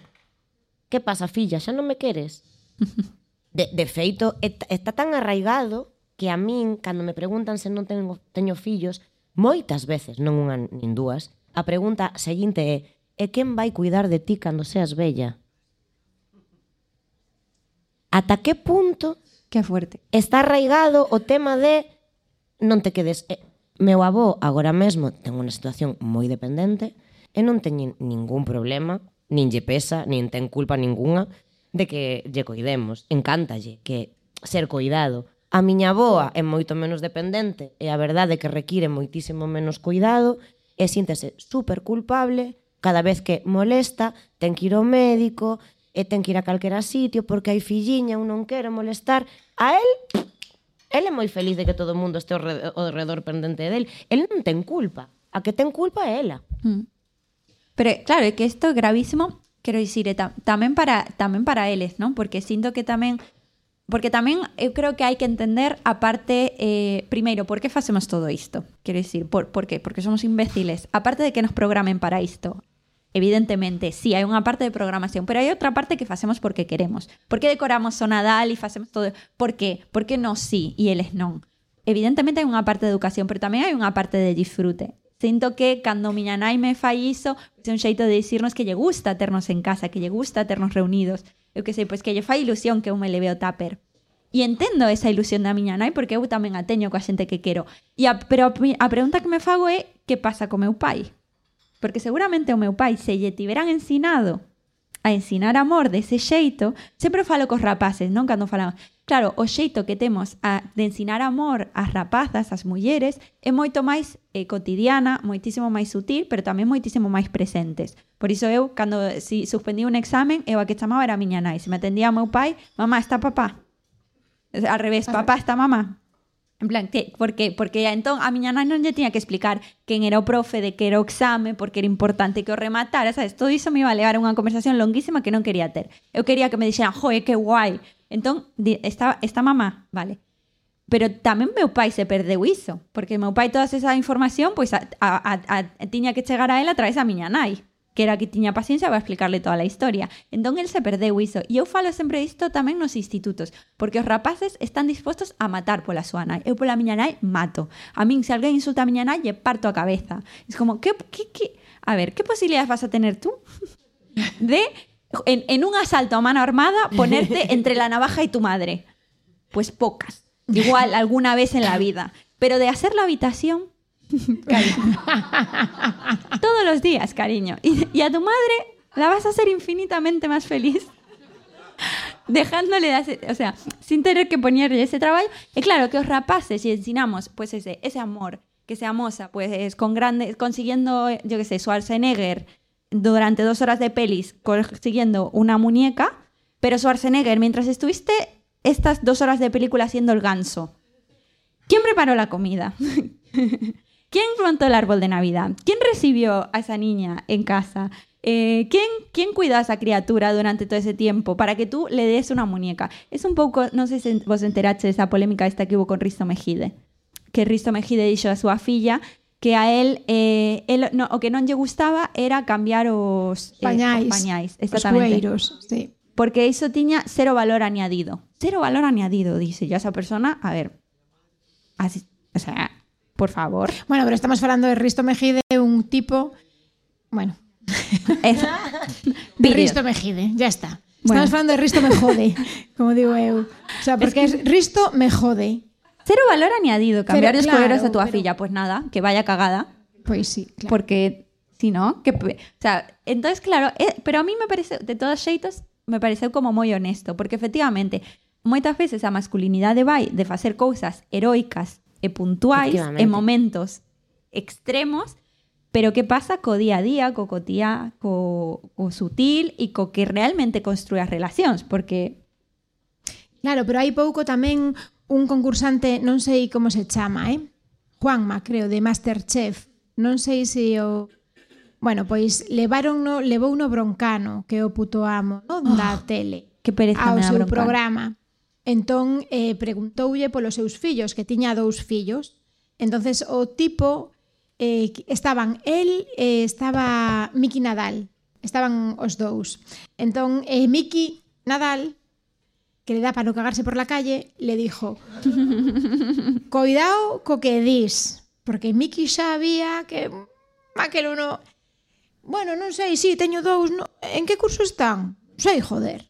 Que pasa, filla? Xa non me queres? De, de feito, está tan arraigado que a min, cando me preguntan se non tengo, teño fillos, moitas veces, non unha nin dúas, a pregunta seguinte é e quen vai cuidar de ti cando seas bella? ata que punto que fuerte. está arraigado o tema de non te quedes eh, meu avó agora mesmo ten unha situación moi dependente e non teñen ningún problema nin lle pesa, nin ten culpa ningunha de que lle coidemos. Encántalle que ser coidado. A miña avoa é moito menos dependente e a verdade que require moitísimo menos cuidado e síntese super culpable cada vez que molesta, ten que ir ao médico, e ten que ir a calquera sitio porque hai filliña, un non quero molestar. A él, él é moi feliz de que todo o mundo este ao redor, pendente del. Él non ten culpa. A que ten culpa é ela. Mm. Pero claro, é que isto é gravísimo, quero dicir, é ta, tamén para tamén para eles, non? Porque sinto que tamén porque tamén eu creo que hai que entender a parte eh, primeiro, por que facemos todo isto? Quero dicir, por, por qué? Porque somos imbéciles. A parte de que nos programen para isto, evidentemente, sí, hai unha parte de programación, pero hai outra parte que facemos porque queremos. Por que decoramos o Nadal e facemos todo? Por qué? Por que nós sí e eles non? Evidentemente hai unha parte de educación, pero tamén hai unha parte de disfrute. Sinto que cando miña nai me iso, é un xeito de dicirnos que lle gusta ternos en casa, que lle gusta ternos reunidos. Eu que sei, pois que lle fai ilusión que eu me leve o tupper. E entendo esa ilusión da miña nai porque eu tamén a teño coa xente que quero. E a, pero a, pregunta que me fago é que pasa co meu pai? porque seguramente o meu pai se lle tiveran ensinado a ensinar amor dese xeito, sempre falo cos rapaces, non cando falamos. Claro, o xeito que temos a, de ensinar amor ás rapazas, ás mulleres, é moito máis eh, cotidiana, moitísimo máis sutil, pero tamén moitísimo máis presentes. Por iso eu, cando eh, si suspendí un examen, eu a que chamaba era a miña nai. Se me atendía o meu pai, mamá, está papá. Al revés, papá está mamá. En plan, que, porque, porque entón a miña nai non lle tiña que explicar quen era o profe, de que era o exame, porque era importante que o rematara, sabes? Todo iso me iba a levar a unha conversación longuísima que non quería ter. Eu quería que me dixeran, joe, que guai. Entón, esta, esta mamá, vale. Pero tamén meu pai se perdeu iso, porque meu pai toda esa información pois a, a, a, a tiña que chegar a ela a través da miña nai. Que era que tiña paciencia para explicarle toda a historia. Entón, el se perdeu iso. E eu falo sempre isto tamén nos institutos, porque os rapaces están dispostos a matar pola súa nai. Eu pola miña nai mato. A min, se alguén insulta a miña nai, lle parto a cabeza. É como, que, que, que... A ver, que posibilidades vas a tener tú de, en, en un asalto a mano armada, ponerte entre la navaja y tu madre? Pues pocas. Igual, alguna vez en la vida. Pero de hacer la habitación, cariño. Todos los días, cariño. Y, a tu madre la vas a hacer infinitamente más feliz. Dejándole, o sea, sin tener que ponerle ese trabajo. Y claro, que os rapaces y ensinamos, pues ese, ese amor, que sea moza, pues con grande, consiguiendo, yo qué sé, Schwarzenegger durante dos horas de pelis, consiguiendo una muñeca, pero Schwarzenegger, mientras estuviste estas dos horas de película haciendo el ganso, ¿quién preparó la comida? ¿Quién montó el árbol de Navidad? ¿Quién recibió a esa niña en casa? Eh, ¿quién, ¿Quién cuidó a esa criatura durante todo ese tiempo para que tú le des una muñeca? Es un pouco, non sei se vos enteraste desa polémica esta que hubo con Risto Mejide. Que Risto Mejide dixo a súa filla que a él, eh, él no, o que non lle gustaba era cambiar os eh, Pañais. os pañais, Os exactamente. cueiros, sí. Porque iso tiña cero valor añadido. Cero valor añadido, dice. Ya esa persona, a ver, así, o sea, por favor. Bueno, pero estamos falando de Risto Mejide, un tipo... Bueno, de. Risto Mejide, ya está. Bueno. Estamos falando de Risto me jode, como digo eu. O sea, porque es, Risto me jode. Cero valor añadido, cambiar Pero, los claro, colores a tu pero- filla, pues nada, que vaya cagada, Pois sí, claro. porque si no, que o sea, entonces claro, eh, pero a mí me parece de todos xeitos me pareceu como moi honesto, porque efectivamente moitas veces a masculinidade vai de facer cousas heroicas e puntuais Efectivamente. en momentos extremos, pero que pasa co día a día, co cotía, co, co sutil e co que realmente construe as relacións, porque Claro, pero hai pouco tamén un concursante, non sei como se chama, eh? Juanma, creo, de Masterchef. Non sei se o Bueno, pois levaron no, levou no broncano, que é o puto amo, non da tele, que pereza ao seu bronca. programa. Entón eh, preguntoulle polos seus fillos, que tiña dous fillos. Entonces o tipo eh, estaban el eh, estaba Miki Nadal. Estaban os dous. Entón eh, Miki Nadal que le dá para no cagarse por la calle, le dijo Cuidao co que dis, porque Miki xa había que aquel uno Bueno, non sei, si sí, teño dous, no... en que curso están? Sei, joder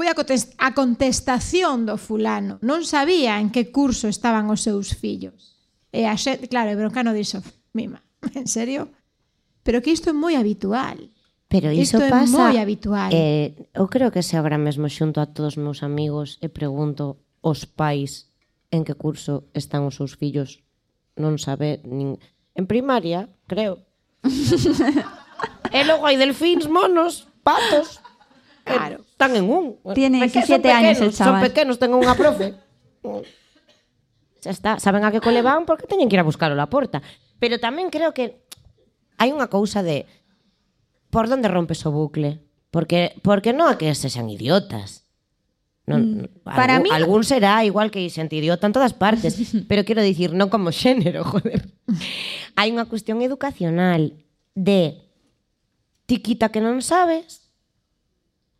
foi a contestación do fulano. Non sabía en que curso estaban os seus fillos. E a xente, claro, e Broncano dixo, mima, en serio? Pero que isto é moi habitual. Pero iso isto pasa, é moi habitual. Eh, eu creo que se agora mesmo xunto a todos os meus amigos e pregunto os pais en que curso están os seus fillos, non sabe nin... En primaria, creo. e logo hai delfíns, monos, patos, Claro. Eh, Están en un. Tiene Peque- 17 son años el pequenos, Son chaval. pequenos, ten unha profe. Xa está, saben a que cole van porque teñen que ir a buscalo a porta. Pero tamén creo que hai unha cousa de por onde rompes o bucle? Porque porque non a que sexan idiotas. Non, Mm, para algún, mí- algún será igual que xente idiota en todas partes, pero quero dicir, non como xénero, joder. Hai unha cuestión educacional de ti quita que non sabes,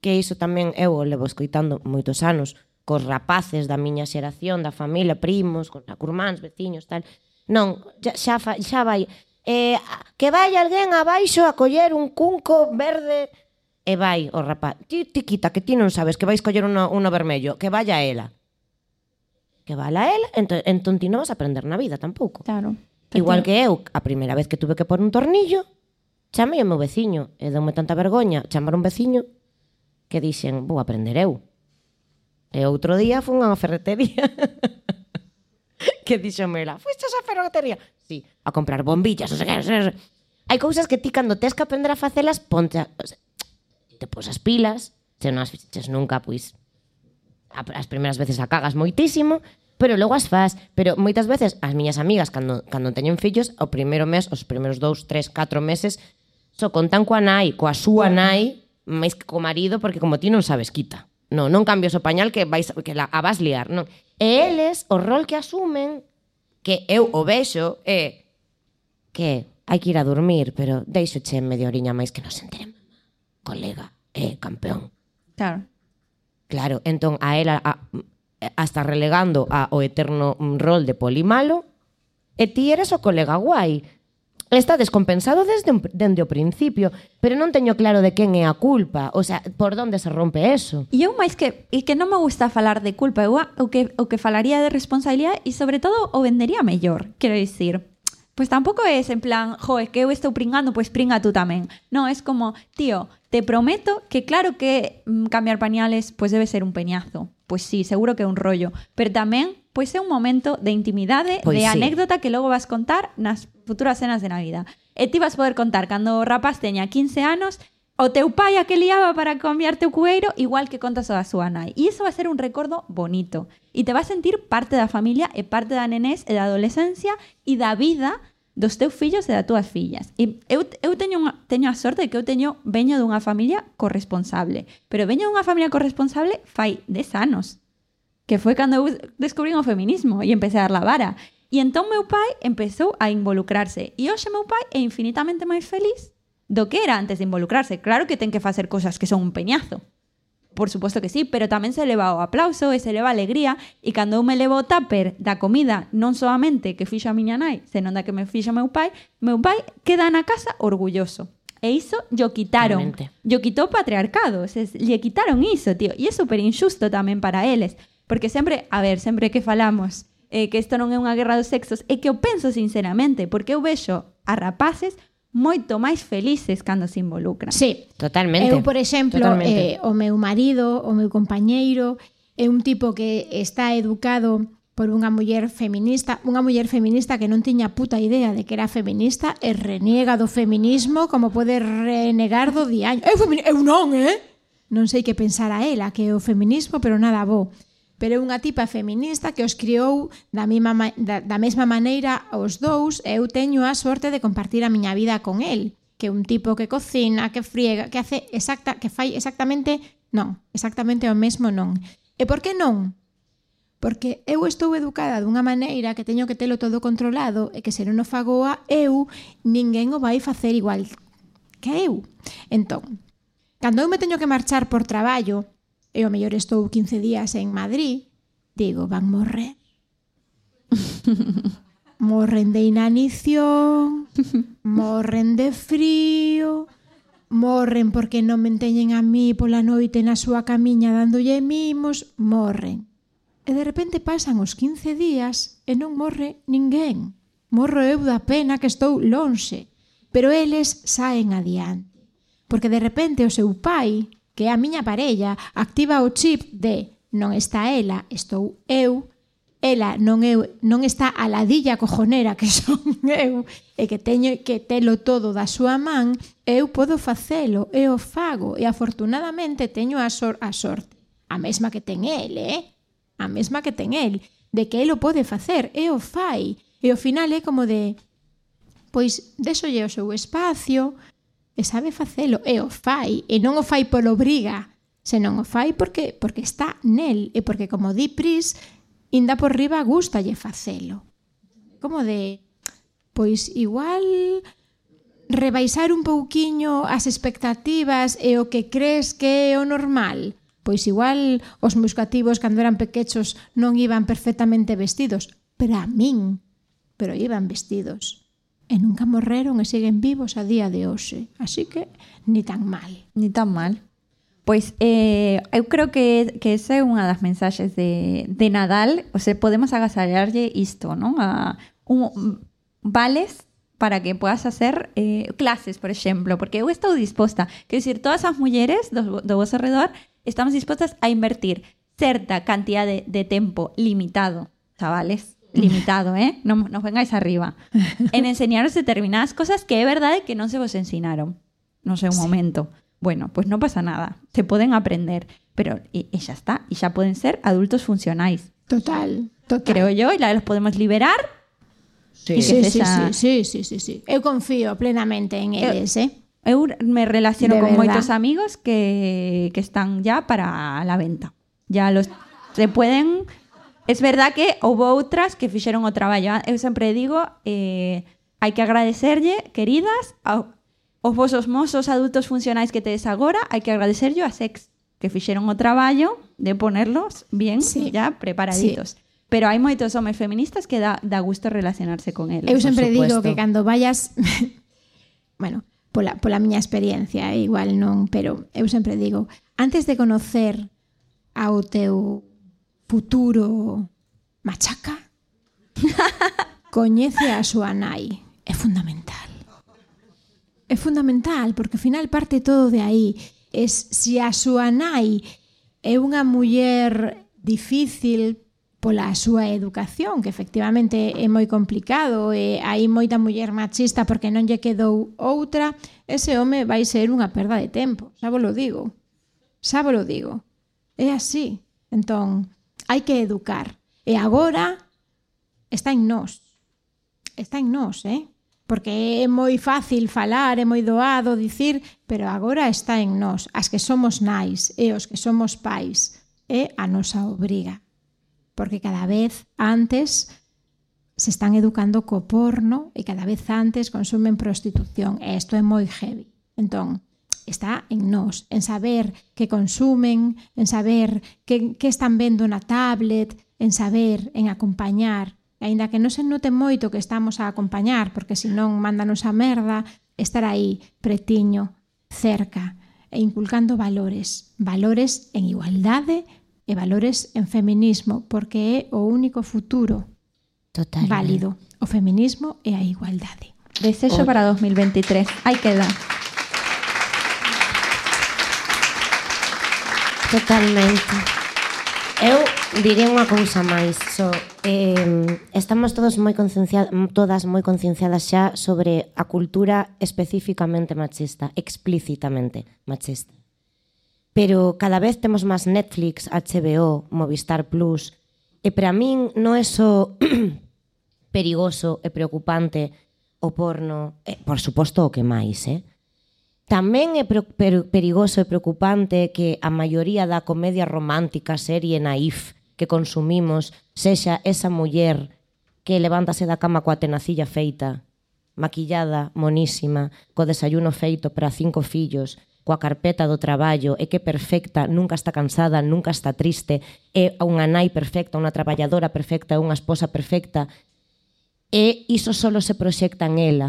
que iso tamén eu o levo escoitando moitos anos cos rapaces da miña xeración, da familia, primos, con curmáns, veciños, tal. Non, xa, xa, fa, xa vai. Eh, que vai alguén abaixo a coller un cunco verde e vai o rapaz. Ti, ti quita, que ti non sabes que vais coller uno, uno vermello, que vaya ela. Que vala ela, entón, entón ti non vas a aprender na vida tampouco. Claro. Igual que eu, a primeira vez que tuve que pôr un tornillo, chamei o meu veciño, e doume tanta vergoña chamar un veciño que dixen, vou aprender eu. E outro día fun a unha ferretería que dixo Mela, fuistes á ferretería? Sí, a comprar bombillas, non sei que, non sei, Hai cousas que ti cando tes que aprender a facelas, ponte a, o sea, te pos as pilas, se non as fiches nunca, pois as primeiras veces a cagas moitísimo, pero logo as faz. Pero moitas veces as miñas amigas, cando, cando teñen fillos, o primeiro mes, os primeiros dous, tres, catro meses, só so contan coa nai, coa súa nai, máis que co marido, porque como ti non sabes, quita. No, non cambios o pañal que vais que la, a vas liar, non. E eles o rol que asumen que eu o vexo é que hai que ir a dormir, pero deixo che media horiña máis que nos enteremos. Colega, é campeón. Claro. Claro, entón a ela a, hasta relegando a, o eterno rol de poli malo, e ti eres o colega guai, está descompensado desde dende o principio, pero non teño claro de quen é a culpa, o sea, por onde se rompe eso. E eu máis que e que non me gusta falar de culpa, eu o que o que falaría de responsabilidade e sobre todo o vendería mellor, quero dicir. Pois pues tampouco é en plan, jo, é que eu estou pringando, pois pues pringa tú tamén. Non, é como, tío, te prometo que claro que mm, cambiar pañales pois pues debe ser un peñazo. Pois sí, seguro que é un rollo, pero tamén pois é un momento de intimidade, Pois de sí. anécdota que logo vas contar nas futuras cenas de Navidad. E ti vas poder contar cando o rapaz teña 15 anos o teu pai a que liaba para cambiarte o cueiro igual que contas o da súa nai. E iso vai ser un recordo bonito. E te vas sentir parte da familia e parte da nenés e da adolescencia e da vida dos teus fillos e das túas fillas. E eu, eu teño, unha, teño a sorte de que eu teño veño dunha familia corresponsable. Pero veño dunha familia corresponsable fai 10 anos. Que foi cando eu descubrí o feminismo e empecé a dar la vara. E entón meu pai empezou a involucrarse. E hoxe meu pai é infinitamente máis feliz do que era antes de involucrarse. Claro que ten que facer cosas que son un peñazo. Por suposto que sí, pero tamén se leva o aplauso e se leva a alegría e cando eu me levo o tupper da comida non solamente que fixo a miña nai, senón da que me fixo meu pai, meu pai queda na casa orgulloso. E iso yo quitaron. Realmente. Yo quitó o patriarcado, se, lle quitaron iso, tío. E é super injusto tamén para eles. Porque sempre, a ver, sempre que falamos eh, que isto non é unha guerra dos sexos, é que eu penso sinceramente, porque eu vexo a rapaces moito máis felices cando se involucran. Sí, totalmente. Eu, por exemplo, totalmente. eh, o meu marido, o meu compañeiro, é un tipo que está educado por unha muller feminista, unha muller feminista que non tiña puta idea de que era feminista e reniega do feminismo como pode renegar do diaño. Eu, eu non, eh? Non sei que pensar a ela que é o feminismo, pero nada bo pero é unha tipa feminista que os criou da, mima, da, da mesma maneira aos dous e eu teño a sorte de compartir a miña vida con el, que é un tipo que cocina, que friega, que hace exacta, que fai exactamente, non, exactamente o mesmo non. E por que non? Porque eu estou educada dunha maneira que teño que telo todo controlado e que se non o fagoa eu, ninguén o vai facer igual que eu. Entón, cando eu me teño que marchar por traballo, e o mellor estou 15 días en Madrid, digo, van morrer. morren de inanición, morren de frío, morren porque non me teñen a mí pola noite na súa camiña dándolle mimos, morren. E de repente pasan os 15 días e non morre ninguén. Morro eu da pena que estou lonxe, pero eles saen adiante. Porque de repente o seu pai que a miña parella activa o chip de non está ela, estou eu, ela non eu, non está a ladilla cojonera que son eu e que teño que telo todo da súa man, eu podo facelo, e o fago e afortunadamente teño a, sor, a sorte, a mesma que ten el, eh? A mesma que ten el, de que el o pode facer e o fai. E ao final é como de pois désolle o seu espacio, e sabe facelo e o fai e non o fai polo briga, senón o fai porque porque está nel e porque como di Pris, inda por riba gustalle facelo. Como de pois igual rebaixar un pouquiño as expectativas e o que crees que é o normal. Pois igual os meus cativos cando eran pequechos non iban perfectamente vestidos, para min, pero iban vestidos. E nunca morreron e siguen vivos a día de hoxe. Así que ni tan mal. Ni tan mal. Pois eh, creo que, que esa é unha das mensaxes de, de Nadal. O sea, podemos agasallarlle isto, non? A, un, vales para que puedas hacer eh, clases, por exemplo, porque eu estou disposta, quer decir, todas as mulleres do, do vosso redor estamos dispostas a invertir certa cantidad de, de tempo limitado, chavales, limitado, eh? Non nos vengáis arriba, en enseñaros determinadas cosas que é verdade que non se vos ensinaron no sei un momento. Bueno, pues no pasa nada, se poden aprender, pero e, e xa está, e xa poden ser adultos funcionais, Total, total. creo yo, e la los podemos liberar Sí. Y Sí, sí, sí, sí, sí, sí, sí. Eu confío plenamente en eles, eh? Eu me relaciono De con verdad. moitos amigos que, que están ya para la venta. Ya los se pueden Es verdad que houve outras que fixeron o traballo. Ah, eu sempre digo, eh, hai que agradecerlle, queridas, ao, aos vosos mozos adultos funcionais que tedes agora, hai que agradecerlle a sex que fixeron o traballo de ponerlos bien sí. ya preparaditos. Sí. Pero hai moitos homes feministas que dá, dá gusto relacionarse con eles. Eu sempre digo que cando vayas... bueno, pola, pola miña experiencia, eh, igual non, pero eu sempre digo, antes de conocer ao teu Futuro Machaca coñece a súa nai. É fundamental. É fundamental, porque ao final parte todo de aí. Es, se a súa nai é unha muller difícil pola súa educación, que efectivamente é moi complicado, e hai moita muller machista porque non lle quedou outra, ese home vai ser unha perda de tempo, xa vos lo digo. Xa vos lo digo. É así. Entón, hai que educar. E agora está en nós. Está en nós, eh? Porque é moi fácil falar, é moi doado dicir, pero agora está en nós, as que somos nais e os que somos pais, é a nosa obriga. Porque cada vez antes se están educando co porno e cada vez antes consumen prostitución e isto é moi heavy. Entón, está en nós, en saber que consumen, en saber que, que están vendo na tablet, en saber, en acompañar. E ainda que non se note moito que estamos a acompañar, porque senón mándanos a merda, estar aí, pretiño, cerca, e inculcando valores. Valores en igualdade e valores en feminismo, porque é o único futuro Total, válido. O feminismo e a igualdade. Desexo para 2023. Aí queda. Totalmente. Eu diría unha cousa máis, so, eh, estamos todos moi todas moi concienciadas xa sobre a cultura especificamente machista, explícitamente machista. Pero cada vez temos máis Netflix, HBO, Movistar Plus, e para min non é só perigoso e preocupante o porno, eh, por suposto o que máis, eh? Tamén é perigoso e preocupante que a maioría da comedia romántica serie naif que consumimos sexa esa muller que levántase da cama coa tenacilla feita, maquillada, monísima, co desayuno feito para cinco fillos, coa carpeta do traballo, e que perfecta, nunca está cansada, nunca está triste, é unha nai perfecta, unha traballadora perfecta, unha esposa perfecta, e iso solo se proxecta en ela,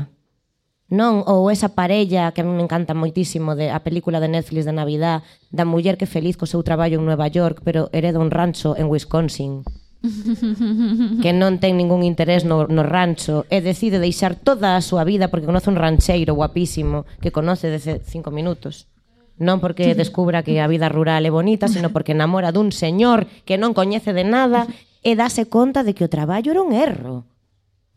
non? Ou esa parella que me encanta moitísimo de a película de Netflix de Navidad da muller que feliz co seu traballo en Nueva York pero hereda un rancho en Wisconsin que non ten ningún interés no, no rancho e decide deixar toda a súa vida porque conoce un rancheiro guapísimo que conoce desde cinco minutos non porque descubra que a vida rural é bonita, sino porque enamora dun señor que non coñece de nada e dase conta de que o traballo era un erro.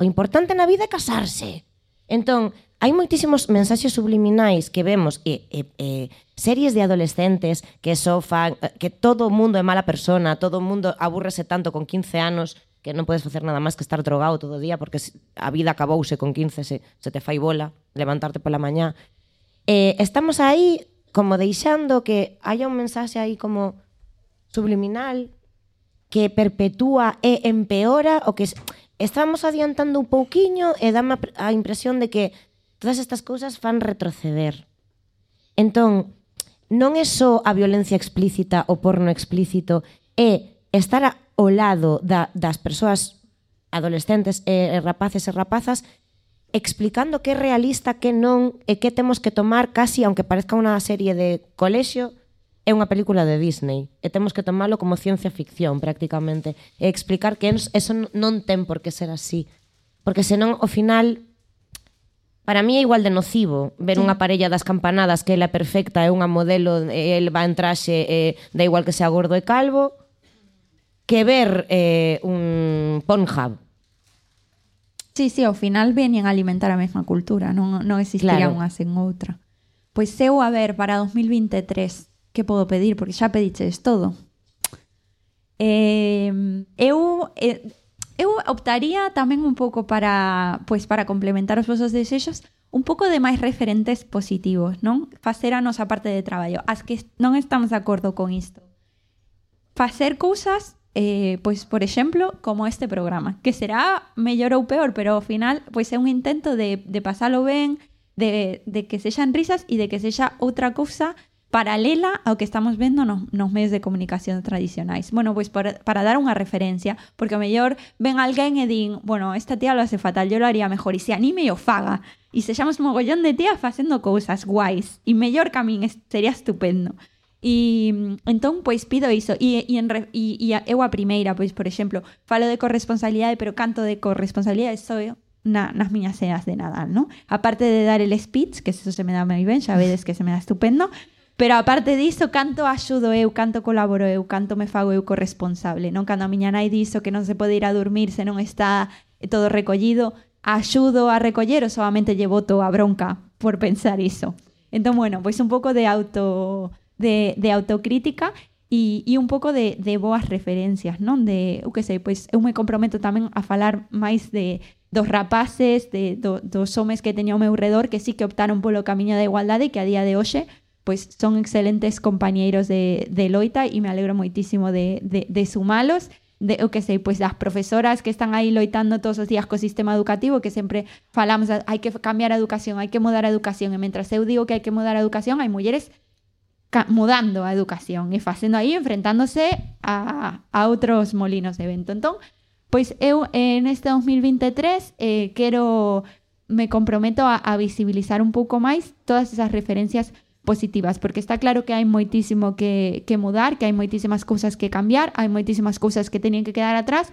O importante na vida é casarse. Entón, hai moitísimos mensaxes subliminais que vemos e, e, e series de adolescentes que só fan eh, que todo o mundo é mala persona, todo o mundo aburrese tanto con 15 anos que non podes facer nada máis que estar drogado todo o día porque a vida acabouse con 15 se, se te fai bola levantarte pola mañá. Eh, estamos aí como deixando que haya un mensaxe aí como subliminal que perpetúa e empeora o que estamos adiantando un pouquiño e dame a impresión de que Todas estas cousas fan retroceder. Entón, non é só a violencia explícita o porno explícito, é estar ao lado da, das persoas adolescentes e rapaces e rapazas explicando que é realista, que non, e que temos que tomar casi, aunque parezca unha serie de colexio, é unha película de Disney. E temos que tomalo como ciencia ficción prácticamente. E explicar que eso non ten por que ser así. Porque senón ao final Para mí é igual de nocivo ver sí. unha parella das campanadas que ela é perfecta, é unha modelo, el va en traxe, eh, da igual que sea gordo e calvo, que ver eh, un Pornhub. Sí, sí, ao final veñen a alimentar a mesma cultura, non, non existiría claro. unha sen outra. Pois eu, a ver, para 2023, que podo pedir? Porque xa pediches todo. Eh, eu... Eh, eu optaría tamén un pouco para, pois, para complementar os vosos desexos un pouco de máis referentes positivos, non? Facer a nosa parte de traballo. As que non estamos de acordo con isto. Facer cousas eh, pois, por exemplo, como este programa, que será mellor ou peor, pero ao final pois é un intento de, de pasalo ben, de, de que sexan risas e de que sexa outra cousa paralela ao que estamos vendo nos, nos medios de comunicación tradicionais. Bueno, pois para, para dar unha referencia, porque o mellor ven alguén e din, bueno, esta tía lo hace fatal, yo lo haría mejor, e se anime e o faga, e sexamos mogollón de tías facendo cousas guais, e mellor a min sería estupendo. E entón, pois, pido iso. E, en, eu a primeira, pois, por exemplo, falo de corresponsabilidade, pero canto de corresponsabilidade só eu na, nas miñas de Nadal, ¿no? Aparte de dar el speech, que eso se me dá moi ben, xa vedes que se me dá estupendo, Pero aparte diso, canto axudo eu, canto colaboro eu, canto me fago eu corresponsable, non? Cando a miña nai diso que non se pode ir a dormir se non está todo recollido, axudo a recoller ou solamente lle voto a bronca por pensar iso. Entón, bueno, pois un pouco de auto de, de autocrítica e, e un pouco de, de boas referencias, non? De, eu que sei, pois eu me comprometo tamén a falar máis de, dos rapaces, de do, dos homes que teño ao meu redor que sí que optaron polo camiño da igualdade e que a día de hoxe pois son excelentes compañeiros de, de loita e me alegro moitísimo de, de, de de, o que sei, pois das profesoras que están aí loitando todos os días co sistema educativo, que sempre falamos, hai que cambiar a educación, hai que mudar a educación, e mentras eu digo que hai que mudar a educación, hai mulleres mudando a educación e facendo aí enfrentándose a, a outros molinos de vento. Entón, pois eu en este 2023 eh, quero me comprometo a, a visibilizar un pouco máis todas esas referencias positivas, porque está claro que hai moitísimo que, que mudar, que hai moitísimas cousas que cambiar, hai moitísimas cousas que teñen que quedar atrás,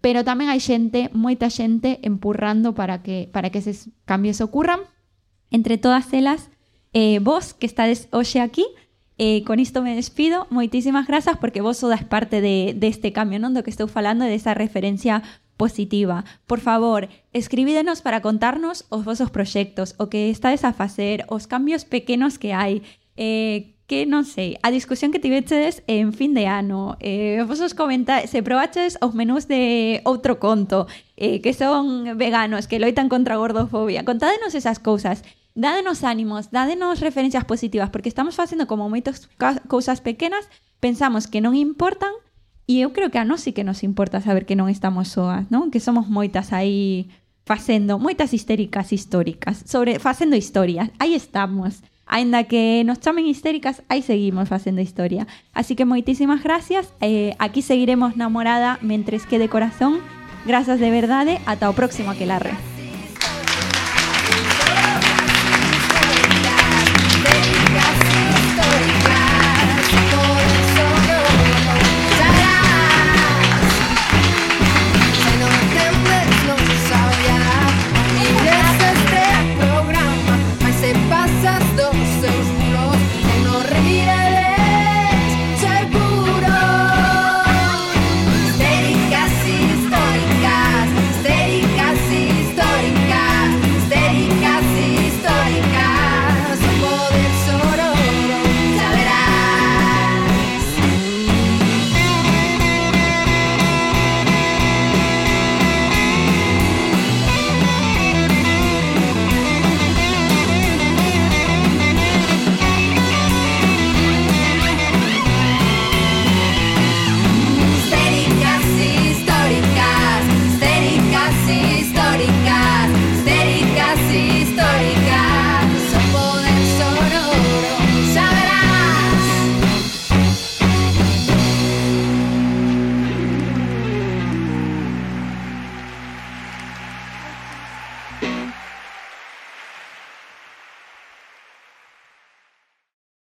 pero tamén hai xente, moita xente empurrando para que para que cambios ocurran. Entre todas elas, eh, vos que estades hoxe aquí, eh, con isto me despido. Moitísimas grazas porque vos sodas parte de, deste de cambio, non? Do que estou falando, desa referencia positiva. Por favor, escribídenos para contarnos os vosos proxectos, o que estades a facer, os cambios pequenos que hai, eh, que non sei, a discusión que tiveches en fin de ano, eh, vosos comenta se probaches os menús de outro conto, eh, que son veganos, que loitan contra a gordofobia, contádenos esas cousas, dádenos ánimos, dádenos referencias positivas, porque estamos facendo como moitas cousas pequenas, pensamos que non importan, E eu creo que a nós sí que nos importa saber que non estamos soas, non? Que somos moitas aí facendo, moitas histéricas históricas, sobre facendo historias. Aí estamos. Ainda que nos chamen histéricas, aí seguimos facendo historia. Así que moitísimas gracias. Eh, aquí seguiremos namorada mentres que de corazón. Grazas de verdade. Ata o próximo aquelarre.